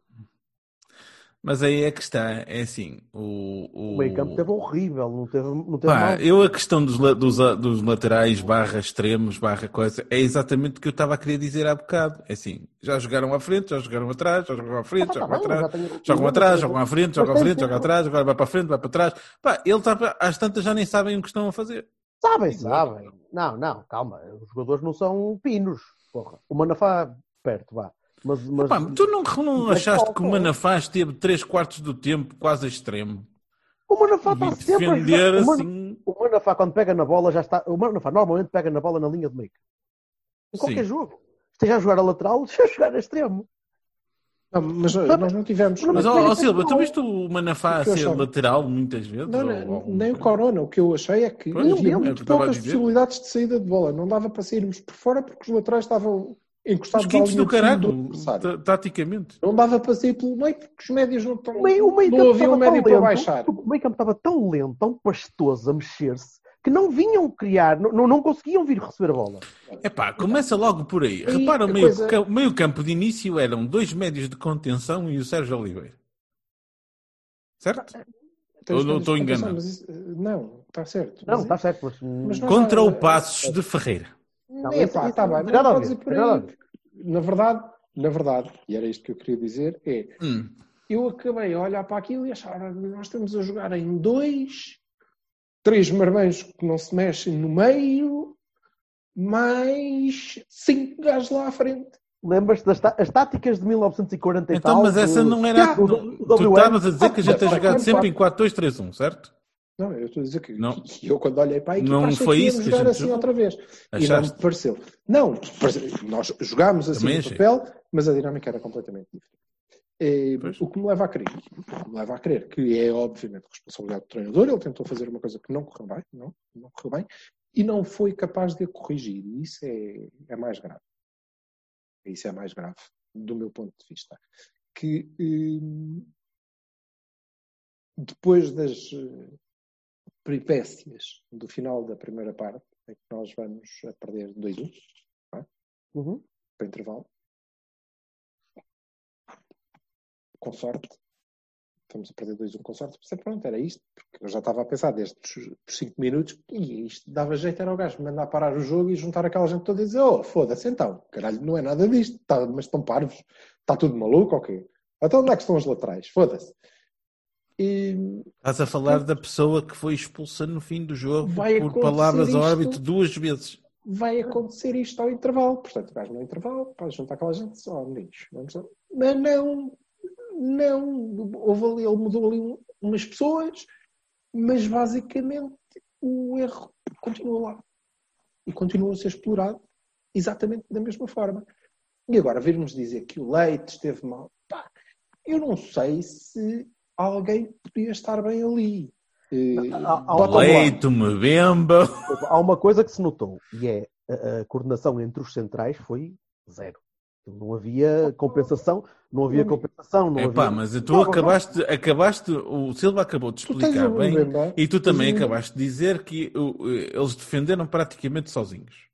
Mas aí é que está, é assim, o... o... O meio campo teve horrível. Não teve, não teve Pá, mal. eu a questão dos, dos, a- dos laterais barra extremos, barra coisa, é exatamente o que eu estava a querer dizer há bocado. É assim, já jogaram à frente, já jogaram atrás, já jogaram à frente, jogam atrás, jogam atrás, jogam à frente, jogam à frente, jogam atrás, agora vai para a frente, vai para trás. Pá, ele está, às tantas já nem sabem o que estão a fazer. Sabem, sabem. Não, não, calma. Os jogadores não são pinos. Porra. O Manafá, perto, vá. Mas, mas Pá, tu não, não Mas achaste que o Manafá esteve 3 quartos do tempo quase a extremo? o Manafá está sempre a defender jogar. Assim. O Manafá, quando pega na bola, já está. O Manafá normalmente pega na bola na linha de meio. Em qualquer Sim. jogo. Esteja a jogar a lateral, esteja a jogar a extremo. Não, mas uh, nós não tivemos. Mas, Não, ó, não, ó, Silva, tu não. viste o Manafá O ser achava? lateral muitas vezes? Não, não, ou- nem o Corona. O que eu achei é que Pois, havia é muito poucas possibilidades de saída de bola. Não dava para sairmos por fora porque os laterais estavam encostados quintos do ta- taticamente. Não dava para sair pelo meio porque os médios não estão. O meio, o meio não campo havia um estava médio tão para lento, baixar. O meio campo estava tão lento, tão pastoso a mexer-se, que não vinham criar, não, não, conseguiam vir receber a bola. Epá, começa logo por aí. E Repara, o meio, coisa- ca- meio campo de início eram dois médios de contenção e o Sérgio Oliveira. Certo? Tens Ou não estou enganado? isso- Não, está certo. Não, está certo, mas. Mas não- Contra o é- Passos de Ferreira. Não, É isso- pá, isso está não bem, não ver, ir por aí. Na verdade, na verdade, e era isto que eu queria dizer, é Hum. eu acabei a olhar para aquilo e achar "Ora, nós estamos a jogar em dois, três marmães que não se mexem no meio, mais cinco gajos lá à frente. Lembras-te das tá- as táticas de 1940 e Então, tal? mas essa do- não era. o- tu estavas a dizer que a gente tem Ah, jogado sempre em pá. 4-2-3-1, certo? Não, eu estou a dizer que Não. que eu quando olhei para a equipa Não achei foi que isso jogar assim jogou? outra vez. E não Achaste? me pareceu. Não, nós jogámos assim Também no papel, mas a dinâmica era completamente diferente. Eh, o que me leva a crer, me leva a crer que é obviamente responsabilidade do treinador, ele tentou fazer uma coisa que não correu bem, não, não correu bem, e não foi capaz de a corrigir. E isso é, é mais grave. Isso é mais grave, do meu ponto de vista. Que hum, depois das peripécias do final da primeira parte, em que nós vamos a perder 2-1 Uhum. para intervalo, com sorte, estamos a perder 2-1 com sorte, Pensei, pronto, era isto, porque eu já estava a pensar desde os 5 minutos, e isto dava jeito, era o gajo mandar parar o jogo e juntar aquela gente toda e dizer, oh, foda-se então, caralho, não é nada disto, tá, mas estão parvos, está tudo maluco, ok. Então onde é que estão os laterais? Foda-se. E Estás a falar da pessoa que foi expulsa no fim do jogo Vai por palavras ao isto. árbitro duas vezes. vai acontecer isto ao intervalo. Portanto, gajo no intervalo, pode juntar aquela gente só, meninos. Vamos lá. Mas não, não. Houve ali, ele mudou ali um- umas pessoas, mas basicamente o erro continua lá. E continua a ser explorado exatamente da mesma forma. E agora virmos dizer que o Leite esteve mal. Pá, eu não sei se alguém podia estar bem ali. Eh, há- há- bota lá. Leito-me bemba. Há uma coisa que se notou, e é a, a coordenação entre os centrais foi zero. Não havia compensação, não havia compensação, não Epá, havia... mas tu Não, acabaste, acabaste, o Silva acabou de explicar bem Mbemba, e tu também o- acabaste de dizer que eles defenderam praticamente sozinhos.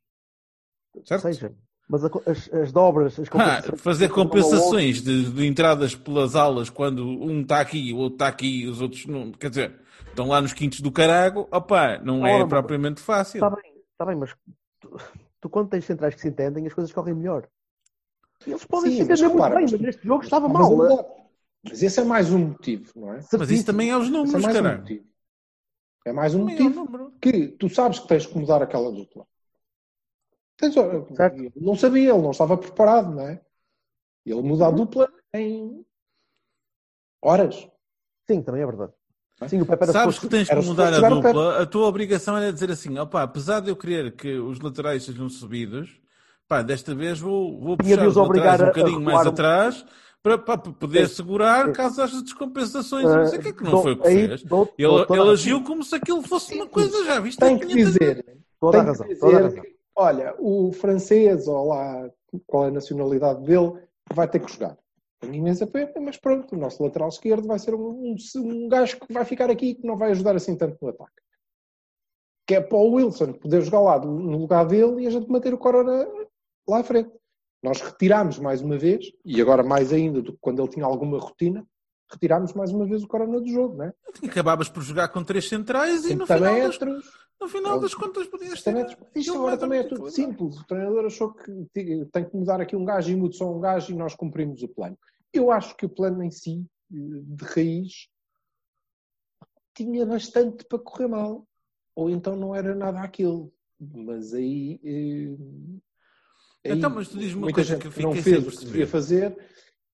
Certo? seja, mas as, as dobras, as Ah, compensações- fazer um ao outro, compensações de, de entradas pelas alas quando um está aqui, o outro está aqui e os outros não. Quer dizer, estão lá nos quintos do carago, opá, não Ora, é mas- propriamente fácil. Está bem, está bem, mas tu, tu quando tens centrais que se entendem, as coisas correm melhor. Eles podem Sim, se mas entender muito repara, bem, mas- mas neste jogo estava Mas mal. né? mudar. Mas esse é mais um motivo, não é? Mas isso também é os Esse é números, mais um caralho. motivo. É mais um Também é motivo número. que tu sabes que tens que mudar aquela dupla. Certo. Ele não sabia, ele não estava preparado, não é? Ele muda a Uhum. dupla em horas. Sim, também é verdade. Sim, o Pepe era Sabes que tens que mudar a dupla, a tua obrigação era dizer assim, opá, apesar de eu querer que os laterais sejam subidos, pá, desta vez vou, vou puxar os laterais um bocadinho mais um- atrás para, para poder Sim. segurar Sim. caso haja descompensações. não sei o que é que não dou- foi o que aí fez. Ele, agiu como se aquilo fosse uma coisa, já viste? Tem que 500 vezes. dizer, Toda a Toda razão. Olha, o francês, ou lá, qual é a nacionalidade dele, vai ter que jogar. Tenho imensa pena, mas pronto, o nosso lateral esquerdo vai ser um, um, um gajo que vai ficar aqui e que não vai ajudar assim tanto no ataque. Que é para o Wilson poder jogar lá no lugar dele e a gente manter o Corona lá à frente. Nós retirámos mais uma vez, e agora mais ainda do que quando ele tinha alguma rotina, retirámos mais uma vez o Corona do jogo, não é? Acabavas por jogar com três centrais e no final, das, no final das contas podias ter. Isto, agora também é tudo simples. O treinador achou que tem que mudar aqui um gajo e muda só um gajo e nós cumprimos o plano. Eu acho que o plano em si, de raiz, tinha bastante para correr mal. Ou então não era nada aquilo. Mas aí. eh, aí Então, mas tu diz-me uma coisa que eu não fez o que devia fazer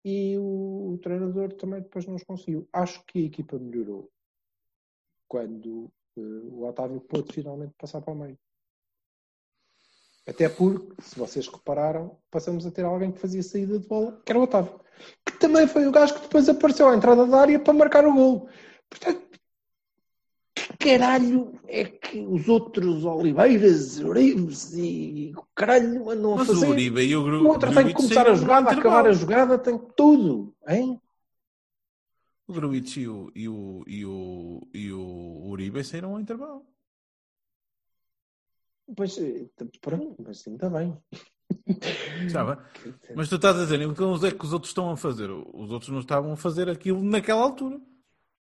e o, o treinador também depois não os conseguiu. Acho que a equipa melhorou quando eh, o Otávio pôde finalmente passar para o meio. Até porque, se vocês repararam, passamos a ter alguém que fazia saída de bola, que era o Otávio. Que também foi o gajo que depois apareceu à entrada da área para marcar o gol. Portanto, caralho é que os outros Oliveiras, Urives e o caralho andam a Mas o fazer? Uribe e o Gru- O outro tem que começar a jogada, acabar a jogada, tem tudo. Hein? O Gruitch e o, e o, e o, e o Uribe saíram ao intervalo. Pois, eh, pronto, mas ainda bem. Sabe? Mas tu estás a dizer, então o que é que os outros estão a fazer? Os outros não estavam a fazer aquilo naquela altura.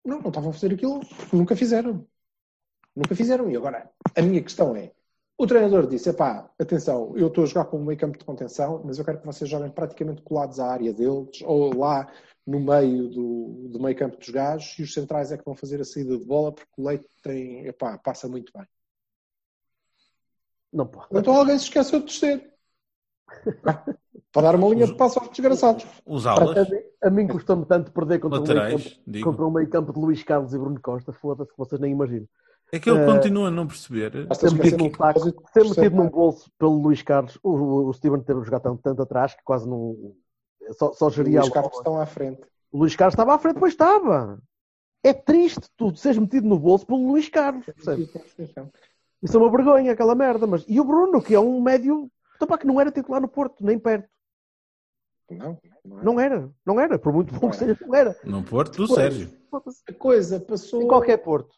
Não, não estavam a fazer aquilo nunca fizeram. Nunca fizeram. E agora, a minha questão é: o treinador disse, epá, atenção, eu estou a jogar com um meio campo de contenção, mas eu quero que vocês joguem praticamente colados à área deles, ou lá no meio do, do meio campo dos gajos, e os centrais é que vão fazer a saída de bola, porque o Leite tem, epá, passa muito bem. Não pode. Então alguém se esqueceu de descer. Para dar uma linha de passo aos desgraçados. Os A, aulas, mim- a mim custou-me tanto perder contra um, meio laterais, campo, digo. contra um meio campo de Luís Carlos e Bruno Costa. Foda-se que vocês nem imaginam. É que ele Eh, continua a não perceber. Esquecer metido um num saco, bolso pelo Luís Carlos. O, o Steven teve a jogar tanto, tanto atrás que quase não. Só, só geria Os a carros bola. estão à frente. O Luís Carlos estava à frente, pois estava. É triste tu seres metido no bolso pelo Luís Carlos. percebes? Isso é uma vergonha, aquela merda. Mas... E o Bruno, que é um médio então, pá, que não era titular no Porto, nem perto. Não, não é. Não era, não era. Por muito bom Não que seja, não era. No Porto do. Sérgio. A coisa passou. Em qualquer Porto.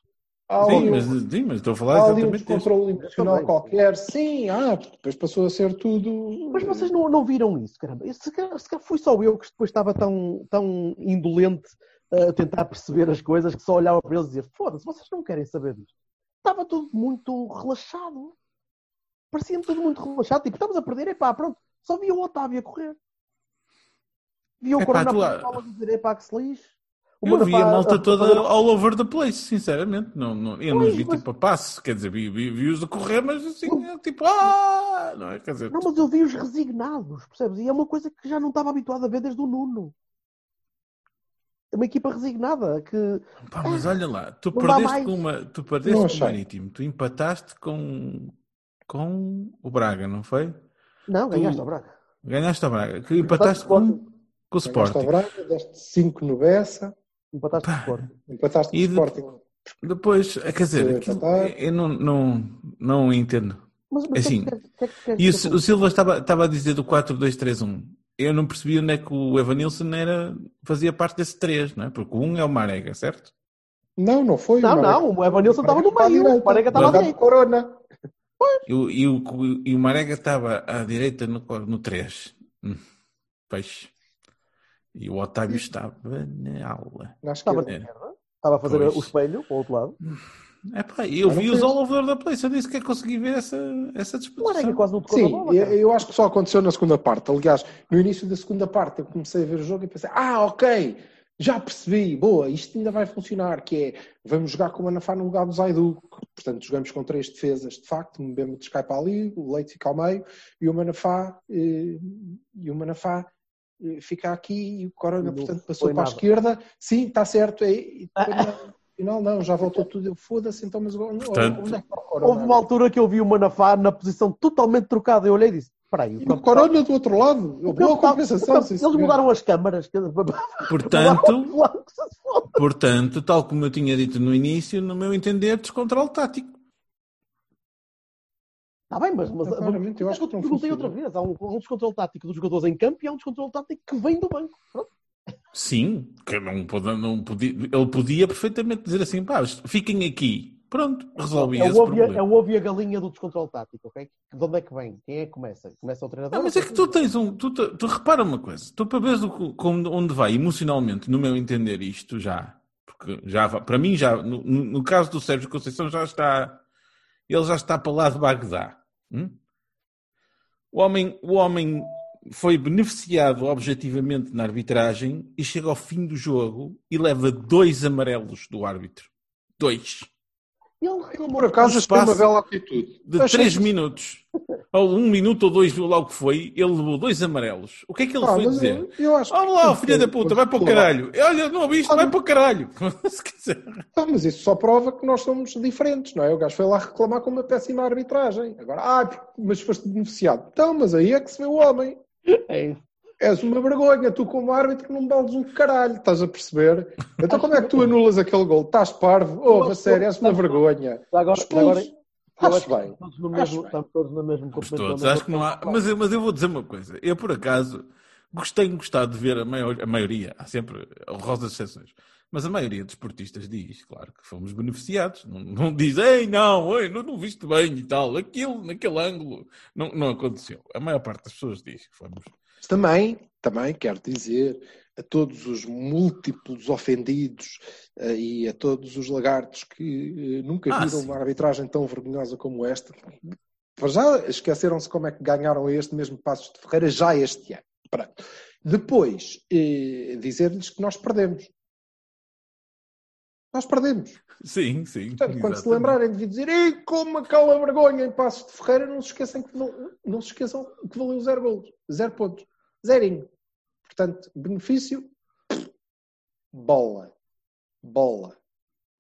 Há Sim mas, um, sim, mas estou a há falar um exatamente disso. descontrole emocional qualquer. Sim, ah, depois passou a ser tudo. Mas vocês não, não viram isso, caramba. Se calhar, se calhar fui só eu que depois estava tão, tão indolente a tentar perceber as coisas que só olhava para eles e dizia: Foda-se, vocês não querem saber disto. Estava tudo muito relaxado. Parecia-me tudo muito relaxado. Tipo, estamos a perder, epá, pronto. Só via o Otávio a correr. Via o bola a dizer, epá, que se lixe. O Eu vi a malta a- toda fazer- all over the place, sinceramente. Não, não, eu não Pois, vi mas- tipo a passe, quer dizer, vi- vi- vi-os a correr, mas assim, é tipo, ah, não é? Quer dizer, Não, mas eu vi-os resignados, percebes? E é uma coisa que já não estava habituado a ver desde o Nuno. É uma equipa resignada que pá, mas olha lá, tu Não perdeste com uma, tu Não perdeste com o. Marítimo, tu empataste com, com o Braga, não foi? não, ganhaste Tu- ao Braga. Ganhaste ao Braga, que Empataste empataste com o com, Sporting. com o Ganhaste ao Sporting. Braga, deste 5 no Bessa, Empataste com o. Sporting. empataste com o de- Sporting. Depois, eh, quer dizer, empatar. eu não, não, não entendo. Mas, mas Assim, o que é que- o que é E o, o Silva estava, estava a dizer do 4-2-3-1. Eu não percebi onde é que o Evanilson era, fazia parte desse 3, não é? Porque o 1 é o Marega, certo? Não, não foi. Não, o não, o Evanilson estava no meio, o Marega estava direita. Corona. E o, e o, e o Marega estava à direita no, no 3. Hum, Peixe. E o Otávio estava na aula. Na Estava de esquerda. Estava a fazer Pois. o espelho para o outro lado. É pá, eu vi os all over the place, eu disse que consegui ver essa, essa disposição. quase não tocou Sim, bola. eu, acho que só aconteceu na segunda parte. Aliás, no início da segunda parte eu comecei a ver o jogo e pensei, ah, ok, já percebi, boa, isto ainda vai funcionar, que é, vamos jogar com o Manafá no lugar do Zaidu. Portanto, jogamos com três defesas, de facto, o Mbemba descai para ali, o Leite fica ao meio, e o Manafá, eh, e o Manafá fica aqui, e o Corona, portanto, passou para a esquerda. Sim, está certo, é, e depois, não, Afinal, não, já voltou tudo. Foda-se, então, mas agora- Portanto, onde é que está o Corona? Houve uma altura que eu vi o Manafá na posição totalmente trocada. Eu olhei e disse: Espera aí, E o Corona do outro lado. está- Boa o campo compensação. está- Eles senhor. mudaram as câmaras. Portanto, portanto, tal como eu tinha dito no início, no meu entender, descontrole tático. Está bem, mas, mas Claramente, eu acho que perguntei funciona. outra vez. Há um, um descontrole tático dos jogadores em campo e há um descontrole tático que vem do banco. Pronto. Sim, que não, pode- não podia, ele podia perfeitamente dizer assim, pá, fiquem aqui. Pronto, resolvi É esse ovo problema. é o ovo e a galinha do descontrole tático, ok? De onde é que vem? Quem é que começa? Começa o treinador? Não, mas é que tu tens um. Tu, tu, tu repara uma coisa, tu para veres como- onde vai emocionalmente, no meu entender, isto já. Porque já para mim, já, no- no caso do Sérgio Conceição, já está. Ele já está para lá de Bagdá. hum? O, homem, o homem foi beneficiado objetivamente na arbitragem e chega ao fim do jogo e leva dois amarelos do árbitro. Dois. Ele reclamou. Por acaso, Um achei uma bela atitude. de Achei três que- minutos, ou um minuto ou dois, lá o que foi, ele levou dois amarelos. O que é que ele Ah, foi dizer? eu- eu acho Olha lá, filha da puta, vai para o caralho. Olha, não ouviste, vai para o caralho. Se quiser. Ah, mas isso só prova que nós somos diferentes, não é? O gajo foi lá reclamar com uma péssima arbitragem. Agora, ah, mas foste beneficiado. Então, mas aí é que se vê o homem. É isso. És uma vergonha, tu como árbitro não vales um caralho, estás a perceber? Então como é que tu anulas aquele gol? Estás parvo? Oh, a sério, és uma vergonha. Agora, agora Acho bem. estamos todos no mesmo, bem. estamos todos no mesmo Mas complemento. todos, acho que não há. Mas, eu- mas eu vou dizer uma coisa. Eu, por acaso, gostei gostado de ver a, maior, a maioria, há sempre honrosas exceções, mas a maioria dos esportistas diz, claro, que fomos beneficiados. Não, não diz, ei, não, ei, não, não viste bem e tal. Aquilo, naquele ângulo, não, não aconteceu. A maior parte das pessoas diz que fomos. Também, também quero dizer a todos os múltiplos ofendidos eh, e a todos os lagartos que eh, nunca Ah, viram sim. uma arbitragem tão vergonhosa como esta. Para já esqueceram-se como é que ganharam este mesmo Passos de Ferreira já este ano. Pronto. Depois, eh, dizer-lhes que nós perdemos. Nós perdemos. Sim, sim. Portanto, quando se exatamente. lembrarem de vir dizer Ei, como aquela vergonha em Passos de Ferreira, não se esqueçam que, não, não se esqueçam que valeu zero golos, zero pontos, zerinho. Portanto, benefício, bola, bola.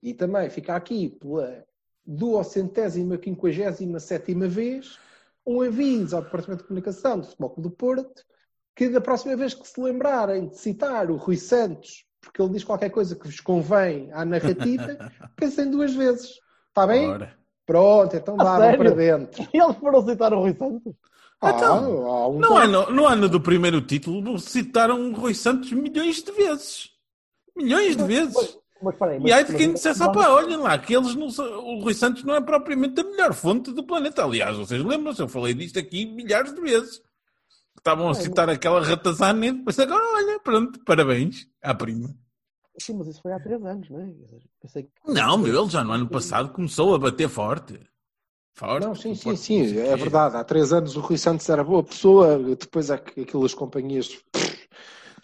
E também fica aqui pela duocentésima, quinquagésima sétima vez um aviso ao Departamento de Comunicação do Futebol Clube do Porto que da próxima vez que se lembrarem de citar o Rui Santos porque ele diz qualquer coisa que vos convém à narrativa, pensem duas vezes. Está bem? Ora. Pronto, então A vá, vão sério? para dentro. E eles foram citar o Rui Santos? Ah, Então, há um No ano, no ano do primeiro título, citaram o Rui Santos milhões de vezes. Milhões de vezes. Mas espera aí. E mas- aí de quem mas- dissesse, ah, pá, olhem lá, que eles não são- o Rui Santos não é propriamente a melhor fonte do planeta. Aliás, vocês lembram-se, eu falei disto aqui milhares de vezes. Estavam a citar aquela ratazana e depois agora, olha, pronto, parabéns à prima. Sim, mas isso foi há três anos, não é? Que... Não, meu, ele já no ano passado começou a bater forte. Forte. Não, sim, sim, sim, é verdade. Há três anos o Rui Santos era boa pessoa, depois é que aquelas companhias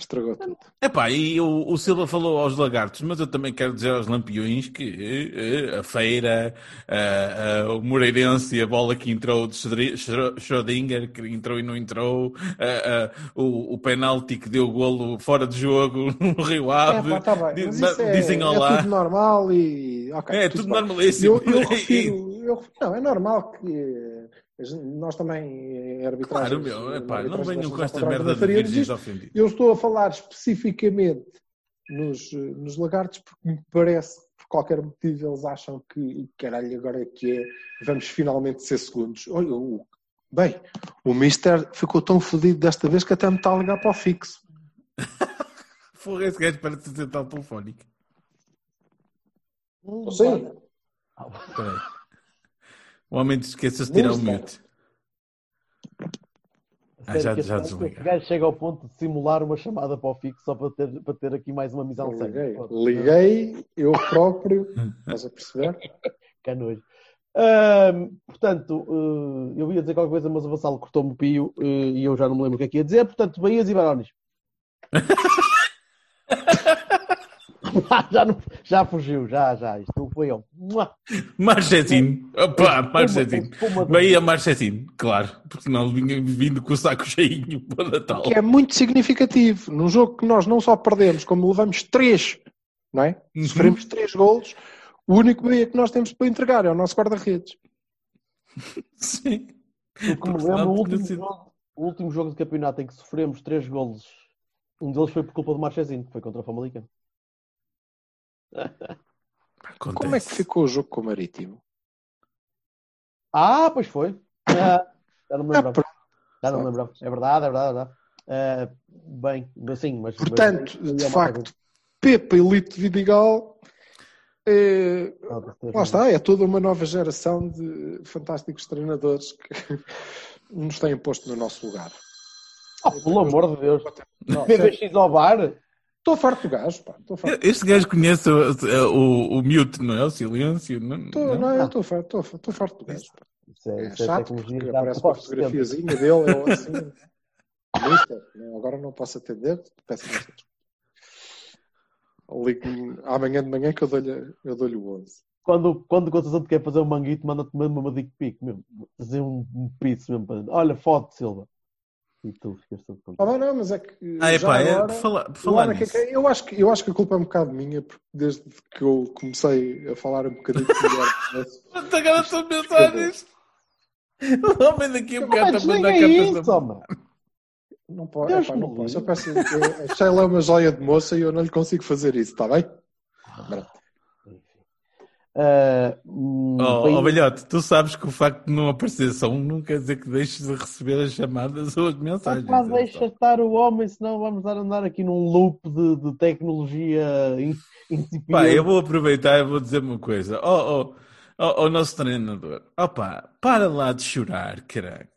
estragou tudo. Epá, e o, o Silva falou aos lagartos, mas eu também quero dizer aos lampiões que eh, eh, a feira, eh, o Moreirense, a bola que entrou de Schrö- Schrö- Schrödinger, que entrou e não entrou, o, o penalti que deu o golo fora de jogo no Rio É, Ave, pá, tá bem. di- Mas é, dizem é olá. tudo normal e. ok, É, tudo bem. normalíssimo. Eu, eu refiro, eu- não, é normal que nós também em arbitragem. Claro, meu, epá, não venham com esta merda de virgens ofendidas. Eu estou a falar especificamente nos, eh, nos lagartos porque me parece que por qualquer motivo eles acham que caralho, agora é que é, vamos finalmente ser segundos. Olha, o, bem, o Mister ficou tão fodido desta vez que até me está a ligar para o fixo. Porra, esse gajo parece ser tal telefónico. Sim. Espera aí. O homem esqueça-se de tirar o mute. Ah, já- já desliga. este gajo chega ao ponto de simular uma chamada para o fixo só para ter, para ter aqui mais uma missão Liguei, séria. liguei eu próprio, estás a perceber? Que nojo. Ahm, portanto, eh, eu ia dizer qualquer coisa, mas o Vassalo cortou-me o pio eh, e eu já não me lembro o que é que ia dizer. Portanto, Bahias e Barones. já, não- já fugiu, já, já. Isto foi eu. Mua! Marchetinho. Opa, Marchetinho. Bahia Marchetinho, claro. Porque não vinha vindo com o saco cheinho para o Natal. Que é muito significativo. Num jogo que nós não só perdemos, como levamos três, não é? Uhum. Sofremos três golos. O único meio que nós temos para entregar é o nosso guarda-redes. Sim. Porque me lembro, o último, sido- jogo, o último jogo de campeonato em que sofremos três golos, um deles foi por culpa do Marchezinho, que foi contra o Famalicão. Acontece. Como é que ficou o jogo com o Marítimo? Ah, pois foi. Ah, já não me lembrava. pronto. Já não me lembrava. É verdade, é verdade, é verdade. Ah, bem, mas sim, mas. Portanto, mas- de facto, Pepa Elite de Vidigal. mas- lá está, é toda uma nova geração de fantásticos treinadores que nos têm posto no nosso lugar. Oh, pelo amor de Deus. PBX ao bar? Estou farto do gajo, pá. Estou farto. Este gajo conhece o, o, o mute, não é? O silêncio. Não, Estou, não? não, eu estou farto, estou farto- farto do gajo. pá. Isso é, É isso é chato, porque aparece uma pós-70. fotografiazinha dele, eu assim. Mister, não, agora não posso atender, peço desculpa. Ligo-me amanhã de manhã que eu dou-lhe eu dou-lhe o 11. Quando, quando o Conceição quer fazer um manguito, manda-te mesmo uma dick pic, mesmo. Fazer um, um pizza mesmo. Para... Olha, foto, Silva. E tu ficas todo Ah, contente. bem, não, mas é que. Ah, é já pá, é, agora- por falar, por eu falar acho que- nisso. eu, acho que, eu acho que a culpa é um bocado minha, porque desde que eu comecei a falar um bocadinho melhor. Até agora estou a pensar nisto. O homem daqui a um bocado Mas está a mandar cartas da. Não pode, Deus epá, não posso. Eu peço, a Sheila é uma joia de moça e eu não lhe consigo fazer isso, está bem? Pronto. Hum, Oh, bem- oh, velhote, tu sabes que o facto de não aparecer som não quer dizer que deixes de receber as chamadas ou as mensagens. Pá, deixa estar o homem, senão vamos dar a andar aqui num loop de, de tecnologia in- incipiente. Pá, eu vou aproveitar e vou dizer uma coisa. Oh, oh, oh, oh, nosso treinador. Oh, pá, para lá de chorar, caralho.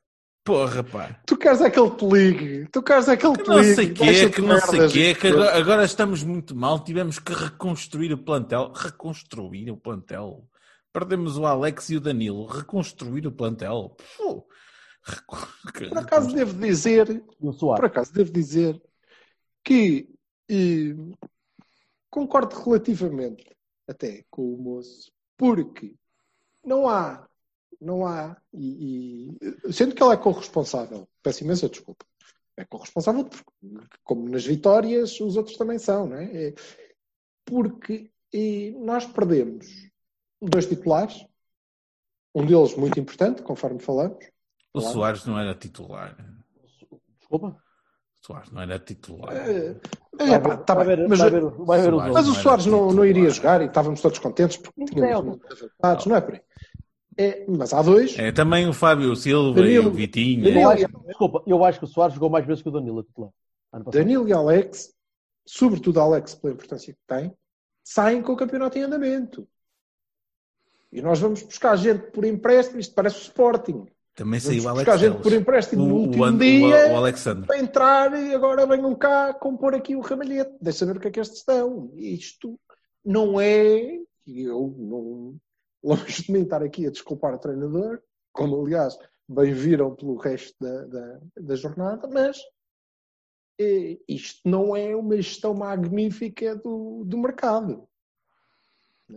Porra, pá. Tu queres é que ele te ligue, tu queres é que ele te Que não ligue. sei quê, que não sei quê, que agora, agora estamos muito mal, tivemos que reconstruir o plantel. Reconstruir o plantel. Perdemos o Alex e o Danilo. Reconstruir o plantel. Pô. Por acaso devo dizer, E por acaso devo dizer que eh, concordo relativamente até com o moço, porque não há, não há, e, e- sendo que ele é corresponsável, peço imensa desculpa, é corresponsável porque, como nas vitórias, os outros também são, não é? É porque nós perdemos dois titulares, um deles muito importante, conforme falamos, O Claro. Soares não era titular. Desculpa. O Soares não era titular. Eh, é, pá, tá vai ver- mas, vai ver- vai ver os Soares. outros. mas o Soares não, não titular. iria jogar e estávamos todos contentes porque tínhamos é muitos resultados, não é por aí. É, mas há dois. É, também o Fábio Silva e Danilo- o Vitinho. Danilo- Eu acho, desculpa, eu acho que o Soares jogou mais vezes que o Danilo titular. Danilo e Alex, sobretudo Alex pela importância que tem, saem com o campeonato em andamento. E nós vamos buscar gente por empréstimo, isto parece o Sporting. Também Vamos saiu o Alex buscar gente por empréstimo o, no o, último o- dia o Alexandre. para entrar e agora venham cá compor aqui o ramalhete. Deixa ver o que é que estes estão. Isto não é. e Eu não. Longe de mim estar aqui a desculpar o treinador, como aliás bem viram pelo resto da, da, da jornada, mas eh, isto não é uma gestão magnífica do, do mercado.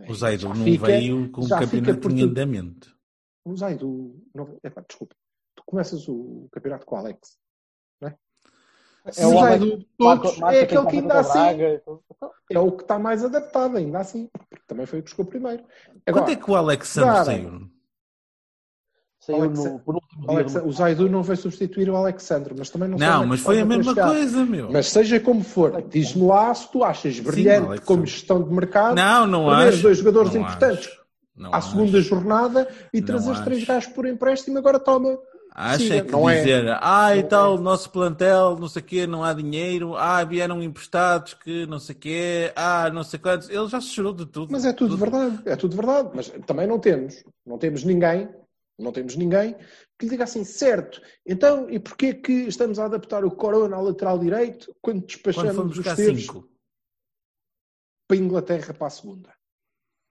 O Zaido não fica- veio com o campeonato em andamento. O Zaido. Não, epá, desculpa. Tu começas o campeonato com o Alex. É? É o o Alex Zaido de Marca- todos marca é aquele que ainda passa contra assim Braga. é o que está mais adaptado, ainda assim. Porque também foi o que buscou primeiro. Agora, Quando é que o Alexandre Cara, saiu? Saiu Alex- no penúltimo. Alex- o Zaidu não vai substituir o Alexandre, mas também não sei Não, é mas foi a mesma chegado. coisa, meu. Mas seja como for, diz-me lá se tu achas brilhante Alexandre. como gestão de mercado Não, não acho. dois jogadores não importantes acho. Não à acho. segunda jornada e Não trazeres três gajos por empréstimo agora toma. Acha que Não é. dizer, ah, e tal, é. o nosso plantel, não sei o quê, não há dinheiro, ah, vieram emprestados que não sei o quê, ah, não sei quantos. Ele já se chorou de tudo. Mas é tudo verdade, é tudo verdade. Mas também não temos, não temos ninguém, não temos ninguém que lhe diga assim, certo, então e porquê que estamos a adaptar o Corona ao lateral direito quando Quando despachamos fomos os cinco. para a Inglaterra para a segunda?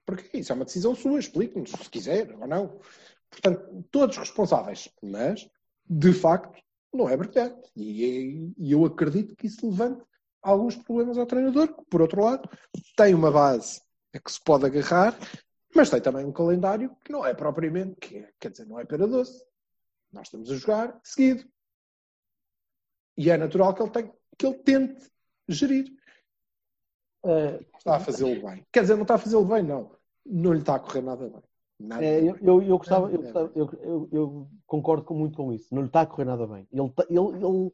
Porquê? Isso é uma decisão sua, explique-nos, se quiser ou não. Portanto, todos responsáveis. Mas, de facto, não é verdade. E, e eu acredito que isso levante alguns problemas ao treinador, que, por outro lado, tem uma base a que se pode agarrar, mas tem também um calendário que não é propriamente, que é- quer dizer, não é pera doce. Nós estamos a jogar seguido. E é natural que ele, tenha, que ele tente gerir. Eh, Está a fazê-lo bem. Quer dizer, não está a fazê-lo bem, não. Não lhe está a correr nada bem. Nada É, eu, eu, eu gostava, eu, gostava- eu, eu- eu concordo com- muito com isso. Não lhe está a correr nada bem. Ele, tá- ele- ele-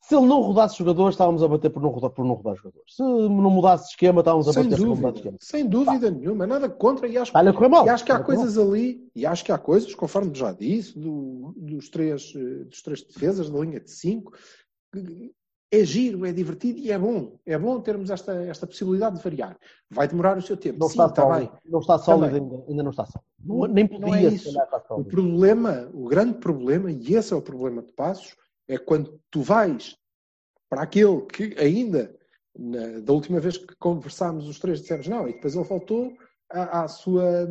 se ele não rodasse jogadores, estávamos a bater por não rodar, por não rodar jogadores. Se não mudasse de esquema, estávamos a Sem bater por não mudar de dúvida, esquema. sem dúvida nenhuma, nada contra. E acho, Está-lhe a correr mal. e acho que há coisas ali, e acho que há coisas, conforme já disse, do- dos, três, eh, dos três defesas, da linha de cinco, que é giro, é divertido e é bom. É bom termos esta, esta possibilidade de variar. Vai demorar o seu tempo. Não Sim, está está sólido. bem. Não está sólido ainda, ainda não está sólido. Não- nem Não podia é se isso. O problema, o grande problema, e esse é o problema de Passos, é quando tu vais para aquele que ainda, na- da última vez que conversámos, os três dissemos não, e depois ele voltou à, à sua,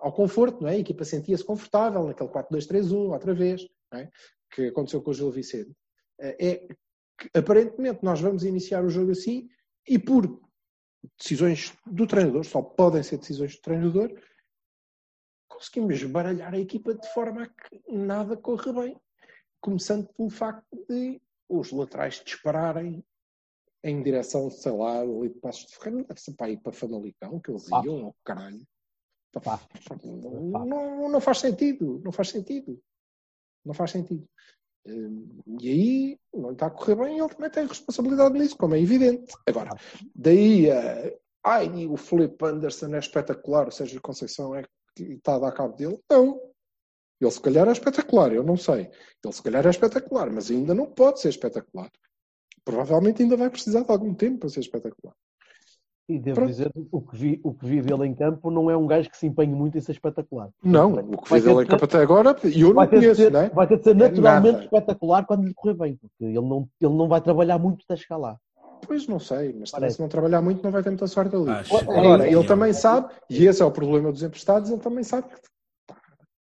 ao conforto, não é? A equipa sentia-se confortável naquele 4-2-3-1, outra vez, não é? que aconteceu com o Gil Vicente. É é que aparentemente nós vamos iniciar o jogo assim e por decisões do treinador, só podem ser decisões do treinador, conseguimos baralhar a equipa de forma a que nada corra bem. Começando pelo facto de os laterais dispararem em direção, sei lá, ali de Passos de Ferreira, deve ser para ir para Famalicão, que eles iam, ao caralho. Passos. Não, não, não faz sentido, não faz sentido. Não faz sentido. Hum, E aí não está a correr bem, ele também tem responsabilidade nisso, como é evidente. Agora, daí a. Ai, o Felipe Anderson é espetacular, o Sérgio Conceição é que está a dar cabo dele. Não. Ele se calhar é espetacular, eu não sei. Ele se calhar é espetacular, mas ainda não pode ser espetacular. Provavelmente ainda vai precisar de algum tempo para ser espetacular. E devo Pronto. dizer, o que, vi, o que vi dele em campo não é um gajo que se empenhe muito em ser espetacular. Não, o que vi dele em campo até agora, e eu não conheço, ser, não é? vai ter de ser É naturalmente nada. espetacular quando lhe correr bem, porque ele não, ele não vai trabalhar muito até chegar lá. Pois não sei, mas também Parece. se não trabalhar muito não vai ter muita sorte ali. Acho Agora, é ele também sabe, e esse é o problema dos emprestados, ele também sabe que pá,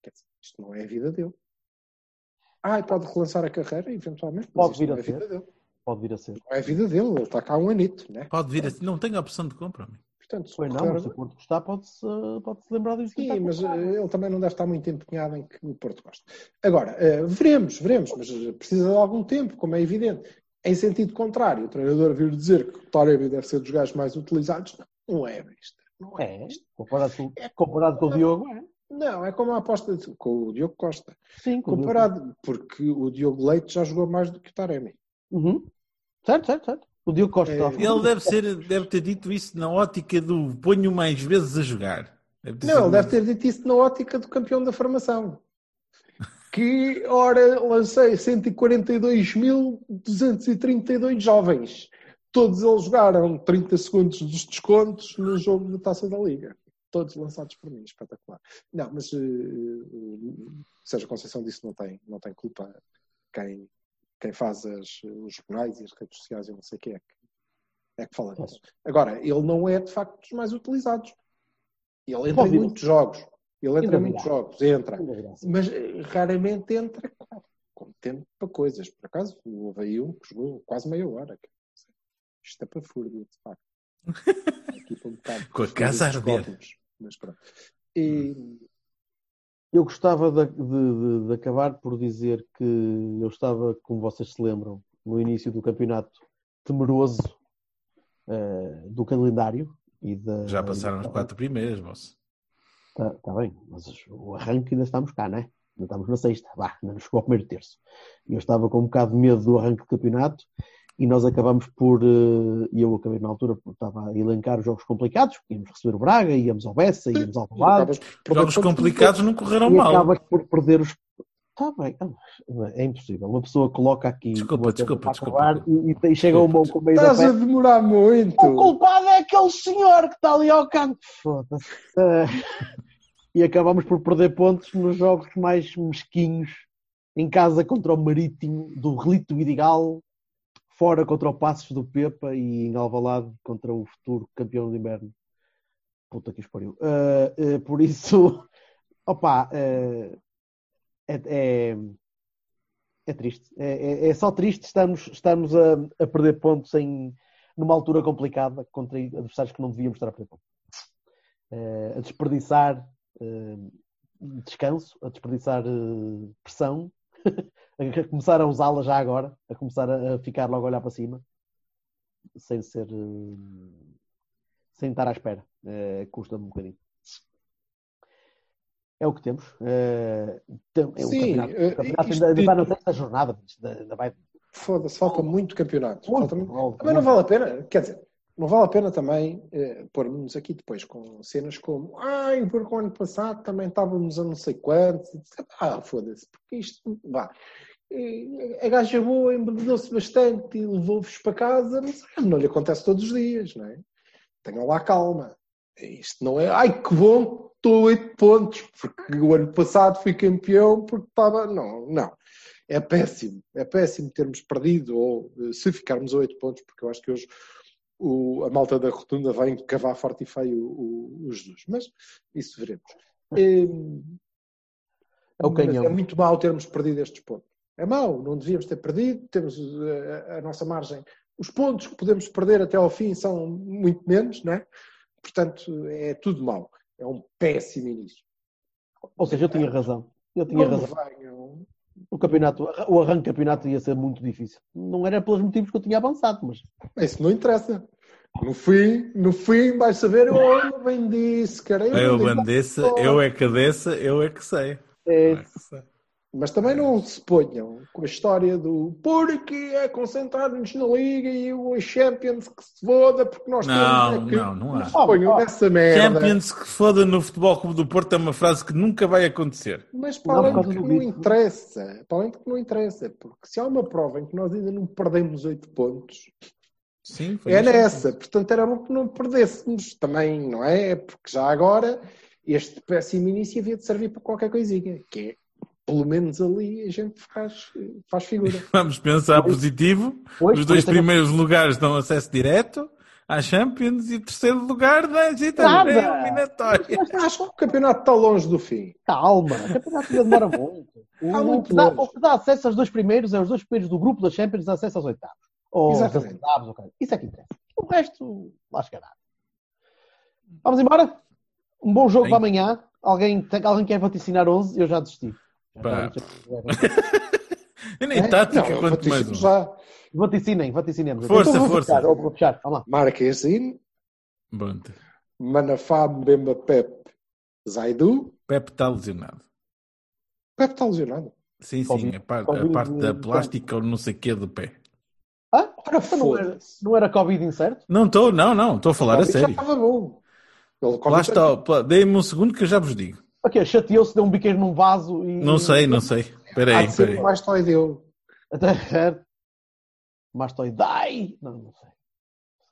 quer dizer, isto não é a vida dele. Ah, e pode relançar a carreira, eventualmente, mas Pode isto vir a é a vida dele. Pode vir a ser. Não é a vida dele, ele está cá há um anito, né? Pode vir assim. Não tem opção de compra. amigo. Portanto, se Foi não, mas se o Porto gostar, pode-se pode -se lembrar disso. Sim, mas eh, ele também não deve estar muito empenhado em que o Porto gosta. Agora, eh, veremos, veremos, mas eh, precisa de algum tempo, como é evidente. Em sentido contrário, o treinador vir dizer que o Taremi deve ser dos gajos mais utilizados, não é besta. Não é É, besta. comparado com, comparado com o Diogo, é. Não, é como a aposta de- com o Diogo Costa. Sim, com o Diogo. Comparado, porque o Diogo Leite já jogou mais do que o Taremi. Uhum. Certo, certo, certo. O Diogo Costa. É. Ele deve, ser, deve ter dito isso na ótica do ponho mais vezes a jogar. Deve Não, ele deve ter dito isso na ótica do campeão da formação. Que, ora, lancei 142.232 jovens. Todos eles jogaram 30 segundos dos descontos no jogo da Taça da Liga. Todos lançados por mim, espetacular. Não, mas uh, Sérgio Conceição disse que não tem, não tem culpa quem, quem faz as, os jornais e as redes sociais e não sei quem é que, é que fala disso. Agora, ele não é de facto dos mais utilizados. Ele entra em muitos jogos. Ele entra em muitos jogos, entra. Mas eh, raramente entra claro, com tempo para coisas. Por acaso, houve aí um que jogou quase meia hora. Isto é para fúria, de facto. Aqui para um bocado Com a casa a arder. Mas pronto. E, Eu gostava de, de- de- acabar por dizer que eu estava, como vocês se lembram, no início do campeonato, temeroso eh, do calendário. E da, Já passaram as quatro primeiras, moço. Está tá bem, mas o arranque ainda estamos cá, não é? Ainda estamos na sexta, vá, ainda nos chegou ao primeiro terço. E eu estava com um bocado de medo do arranque do campeonato e nós acabamos por, eh, e eu acabei na altura, porque estava a elencar os jogos complicados, porque íamos receber o Braga, íamos ao Bessa, íamos ao perder Jogos complicados não correram e mal. acabas por perder os... Está bem, é impossível. Uma pessoa coloca aqui Desculpa, desculpa, desculpa. e, e chega uma mão com o meio Estás a demorar muito. O culpado é aquele senhor que está ali ao canto. Foda-se. Eh, E acabamos por perder pontos nos jogos mais mesquinhos. Em casa contra o Marítimo do Relito Vidigal, fora contra o Passos do Pepa e em Alvalade contra o futuro campeão de inverno. Puta que os pariu. Uh, uh, por isso, opa, uh, é, é, é triste. É, é- é só triste estarmos a, a perder pontos em, numa altura complicada contra adversários que não devíamos estar a perder pontos. A desperdiçar descanso, a desperdiçar pressão, a começar a usá-la já agora, a começar a, ficar logo a olhar para cima, sem ser. uh, sem estar à espera. Uh, Custa-me um bocadinho. É o que temos. Uh, tem- é o Sim, campeonato, eh, o campeonato isto ainda, na dito- sexta jornada, ainda, vai. Foda-se, falta muito campeonato. Muito, Falta muito- muito, Também não vale a pena, quer dizer, não vale a pena também eh, pôr-nos aqui depois com cenas como ai, porque o ano passado também estávamos a não sei quanto. Ah, foda-se, porque isto, vá. A gaja boa embebedou-se bastante e levou-vos para casa, mas não lhe acontece todos os dias, não é? Tenham lá calma. Isto não é, ai que bom, estou a 8 pontos, porque o ano passado fui campeão porque estava. Não, não. É péssimo, é péssimo termos perdido, ou eh, se ficarmos a 8 pontos, porque eu acho que hoje o- a malta da rotunda vai cavar forte e feio o, o, Jesus. Mas isso veremos. Hum, É o canhão. é muito mau termos perdido estes pontos. É mau, não devíamos ter perdido, temos eh, a, a nossa margem. Os pontos que podemos perder até ao fim são muito menos, não é? Portanto, é tudo mau. É um péssimo início. Ou seja, eu tinha razão. Eu tinha Não razão. venham. O campeonato, o arranque do campeonato ia ser muito difícil. Não era pelos motivos que eu tinha avançado, mas Isso não interessa. No fim, no fim vais saber, eu bem disse, cara. Eu bandeça, nada. eu é que desça, eu é que sei. é, Eu é que sei. Mas também não se ponham com a história do porque é concentrar-nos na Liga e os Champions que se foda, porque nós Não, temos. é que... não, não há. se ponham nessa merda. Champions que foda no Futebol Clube do Porto é uma frase que nunca vai acontecer. Mas Não, para além de que não interessa, para além de que não interessa, porque se há uma prova em que nós ainda não perdemos 8 pontos, Sim, foi é nessa. Portanto, era bom que não perdêssemos também, não é? Porque já agora este péssimo início havia de servir para qualquer coisinha, que é pelo menos ali a gente faz, faz figura. Vamos pensar positivo. Pois, Os dois é que- primeiros lugares dão acesso direto à Champions e o terceiro lugar dá jeito a Nada. eliminatória. Mas acho que o campeonato está longe do fim. calma, o campeonato ainda demora muito. O, muito que dá, o que dá acesso aos dois primeiros é os dois primeiros do grupo da Champions dá acesso aos oitavos. Ou Exatamente. oitavos, ok. Isso é que interessa. O resto, lá chegará. Vamos embora? Um bom jogo Sim. para amanhã. Alguém, tem- alguém quer vaticinar 11? Eu já desisti. Já Pá. está- E nem É? tática, Não, eu quanto mais um. já. Vaticinem, vaticinemos. Força, Então vou força. fechar, vou fechar. Vamos lá. Marquezine, Pronto. Manafá, Mbemba, Pep, Zaidu. Pepe está lesionado. Pep está lesionado. Sim, sim, Covid- a parte, a parte da plástica ou não sei o que do pé. Ah, Ora, então não, era, não era Covid incerto? Não estou, não, não, estou a falar a Covid já sério. estava bom. Lá está, dei-me um segundo que eu já vos digo. Ok, chateou-se, deu um biqueiro num vaso e. Não sei, não sei. Espera Há aí, de aí. mais toy dele. Até Mastoidai! Não, não sei.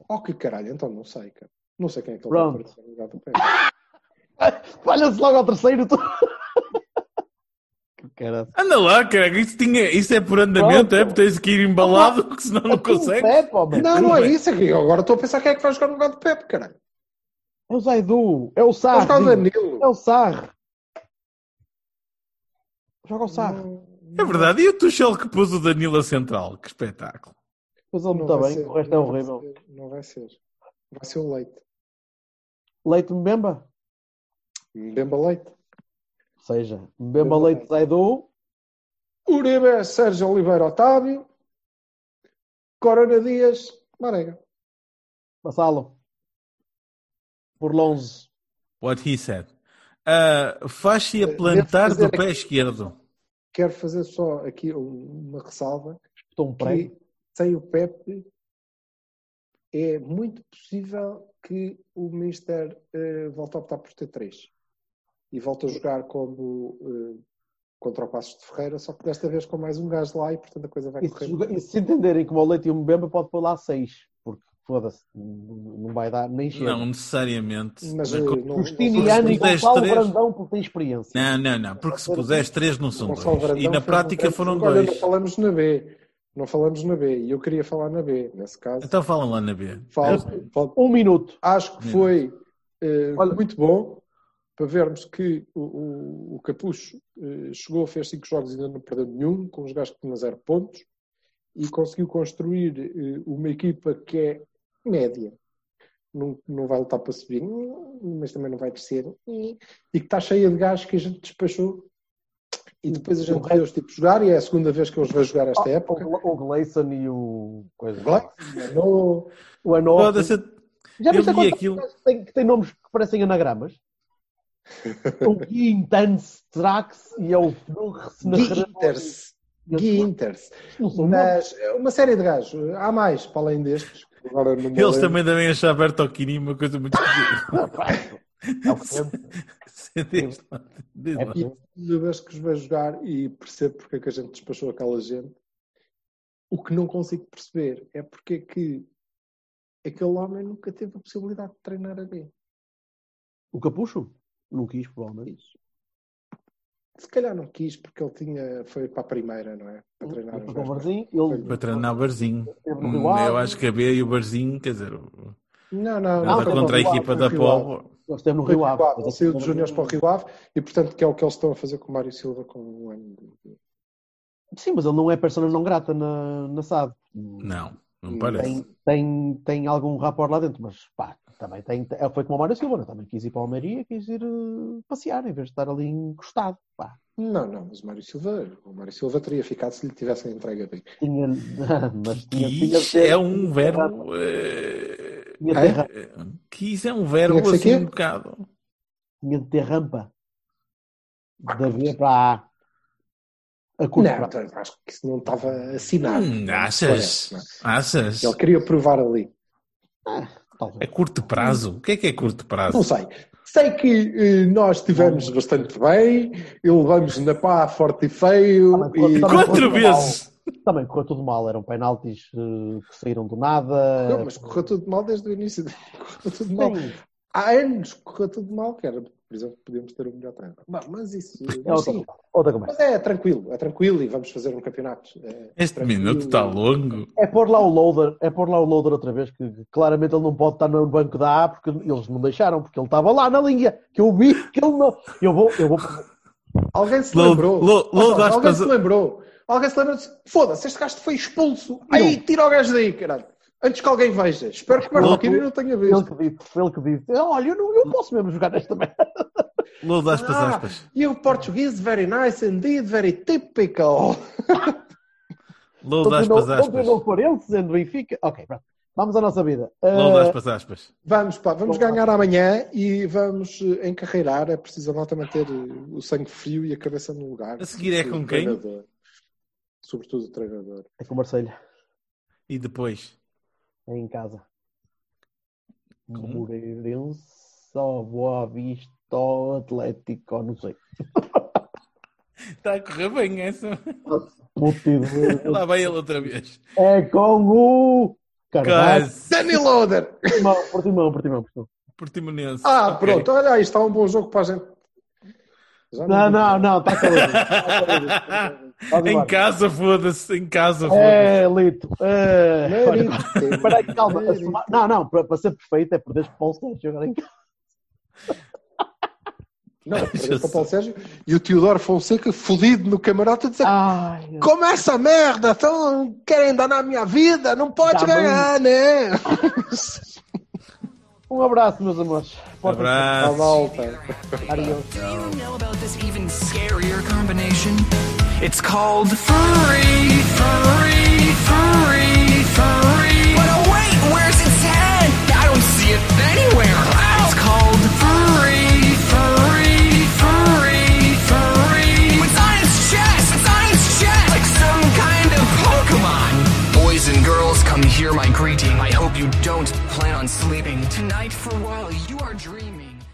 Oh, que caralho, então não sei, cara. Não sei quem é que ele Pronto. vai aparecer no lugar do Pep. Falha-se logo ao terceiro. Tu... que caralho. Anda lá, cara, isso, tinha, isso é por andamento, Pronto. é? Porque tens que ir embalado, que senão não É tudo consegues. Pepe, homem. Não, não é isso. É que eu agora estou a pensar quem é que vai jogar no lugar do Pep, caralho. É o Zaidu. É o Vai Sarr. jogar o. Danilo. É o Sarr. Joga o Sarr. É verdade, e o Tuchel que pôs o Danilo a central? Que espetáculo. Pois ele está vai bem, ser, o resto é vai horrível. ser, Não vai ser. Vai ser o Leite. Leite Mbemba. Mbemba Leite. Ou seja, Mbemba Leite. Zaidu. Uribe, Sérgio Oliveira, Otávio. Corona Dias, Marega. Vassalo. Por Lonze. What he said a eh, plantar do pé aqui, esquerdo. Quero fazer só aqui uma ressalva. Estou um prego. Sem o Pepe, é muito possível que o Mister uh, volte a optar por T3 e volte a jogar como uh, contra o Passos de Ferreira, só que desta vez com mais um gajo lá e portanto a coisa vai e correr. Se, e se entenderem que o Leite e o Mbemba pode pôr lá 6 foda-se, não vai dar nem chega. Não, necessariamente. Mas, Mas eh, não- Justiniano e Gonçalo três- Brandão, porque tem experiência. Não, não, não, porque se puseres três não são Gonçalo dois. Brandão E na um prática foram. Olha, dois. Não falamos na B. Não falamos na B. E eu queria falar na B, nesse caso. Então fala lá na B. Falo- Eu- falo- Um minuto. acho que foi eh, Olha- muito bom para vermos que o, o, o Capucho eh, chegou, fez cinco jogos e ainda não perdeu nenhum, com os que tinham zero pontos, e conseguiu construir uma equipa que é média. Não, não vai lutar para subir, mas também não vai descer, e que está cheia de gajos que a gente despachou. E depois a gente vê os tipos jogar, e é a segunda vez que eu os vejo jogar esta época. O, o Gleison e o. Coisa. No, O Anor. Foda-se, Já viste aquilo. que tem, que tem nomes que parecem anagramas? o Gui Intense Trax e é o Guinters. Guinters. Não são nomes. Mas é uma série de gajos. Há mais, para além destes. Agora Eles lembro. também devem achar Bertolini uma coisa muito esquisita. É o. É E toda vez que os vejo jogar e percebo porque é que a gente despachou aquela gente, o que não consigo perceber é porque é que aquele homem nunca teve a possibilidade de treinar a B. O Capucho? Não quis, provavelmente. Se calhar não quis porque ele tinha, foi para a primeira, não é? Para treinar Ele o. Barzinho, ele Para treinar o Barzinho. Hum, Eu acho que a B e o Barzinho, quer dizer, o- Não, não, nada não, contra a equipa da Povo. ele esteve no Rio Ave. Ele saiu dos Júniores para o Rio Ave e, portanto, que é o que eles estão a fazer com o Mário Silva com um ano. Sim, mas ele não é persona não grata na, na SAD. Não, não Tem- parece. Tem, tem, tem algum rapport lá dentro, mas pá, também tem. é, Foi como o Mário Silva, né? também quis ir para a Almeria, quis ir eh, passear em vez de estar ali encostado. Pá. Não, não, mas o Mário Silva, o Mário Silva teria ficado se lhe tivessem entregue a bem. Tinha, mas tinha, tinha de Quis ter- é um verbo. eh, Tinha de ter, É? Quis é um verbo Tinha assim quê? um bocado. tinha de ter rampa. Da V para a A. Curto Não, prazo. então, acho que isso não estava assinado. Hum, achas? parece, não é? Achas? Ele queria provar ali. Ah, talvez. É curto prazo? O que é que é curto prazo? Não sei. Sei que eh, nós estivemos bastante bem, e levamos na pá forte e feio. Mas e... também Quatro correu vezes! Também correu tudo mal. Eram penaltis eh, que saíram do nada. Não, mas correu tudo mal desde o início. Correu tudo mal. Sim, Há anos que correu tudo mal, que era, por exemplo, podíamos ter o melhor treinador. Bom, mas isso. é outra, sim. outra conversa. Mas é tranquilo, é tranquilo e vamos fazer um campeonato. É Este tranquilo. minuto está longo. É pôr lá o loader, é pôr lá o loader outra vez, que claramente ele não pode estar no banco da A porque eles não deixaram, porque ele estava lá na linha, que eu vi que ele não. Eu vou, eu vou. Alguém se Load- lembrou. load alguém se lembrou. Alguém se lembrou disse, foda-se, este gajo foi expulso. Aí, tira o gajo daí, caralho. Antes que alguém veja. Espero que o Marroquino não tenha Ele visto. que disse, foi ele que disse, olha, eu não eu posso mesmo jogar nesta merda. Load aspas, Ah, aspas. you Portuguese, very nice indeed, very typical. Load Não aspas, não aspas. for ele, sendo Benfica. Ok, pronto. Vamos à nossa vida. Uh, Load aspas, aspas. Vamos, pá, vamos ganhar amanhã e vamos eh, encarreirar. É preciso a malta manter eh, o sangue frio e a cabeça no lugar. A seguir é com O quem? treinador. Sobretudo o treinador. é com o Marselha, E depois? É em casa. Com? Moreirense, ou Boa Vista, ou Atlético, ou não sei. Está a correr bem essa. Lá vai ele outra vez. é com o. Carvalho. Danny Loader! Portimão, Portimão, Portimão, Portimão. Portimonense. Ah, Ok. pronto, olha aí, está um bom jogo para a gente. Já Não, não, não, está calado. Em casa, foda-se. Em casa, foda-se. É, Lito. É, olha, Lito. Espera aí, calma. Lito. soma- Não, não, para, para ser perfeito é perder para o Sérgio agora em casa. Não, perdeu para o Paulo Sérgio e o Teodoro Fonseca fodido no camarote a dizer Ai, como essa merda, então querem danar a minha vida, não pode Tá ganhar, né? um abraço, meus amores. A Abraço. malta. Adiós. Do you know about this even scarier combination? It's called furry, furry, furry, furry. But oh wait, where's its head? I don't see it anywhere. It's called furry, furry, furry, furry. It's on its chest. It's on its chest, like some kind of Pokemon. Boys and girls, come hear my greeting. I hope you don't plan on sleeping tonight for a while you are dreaming.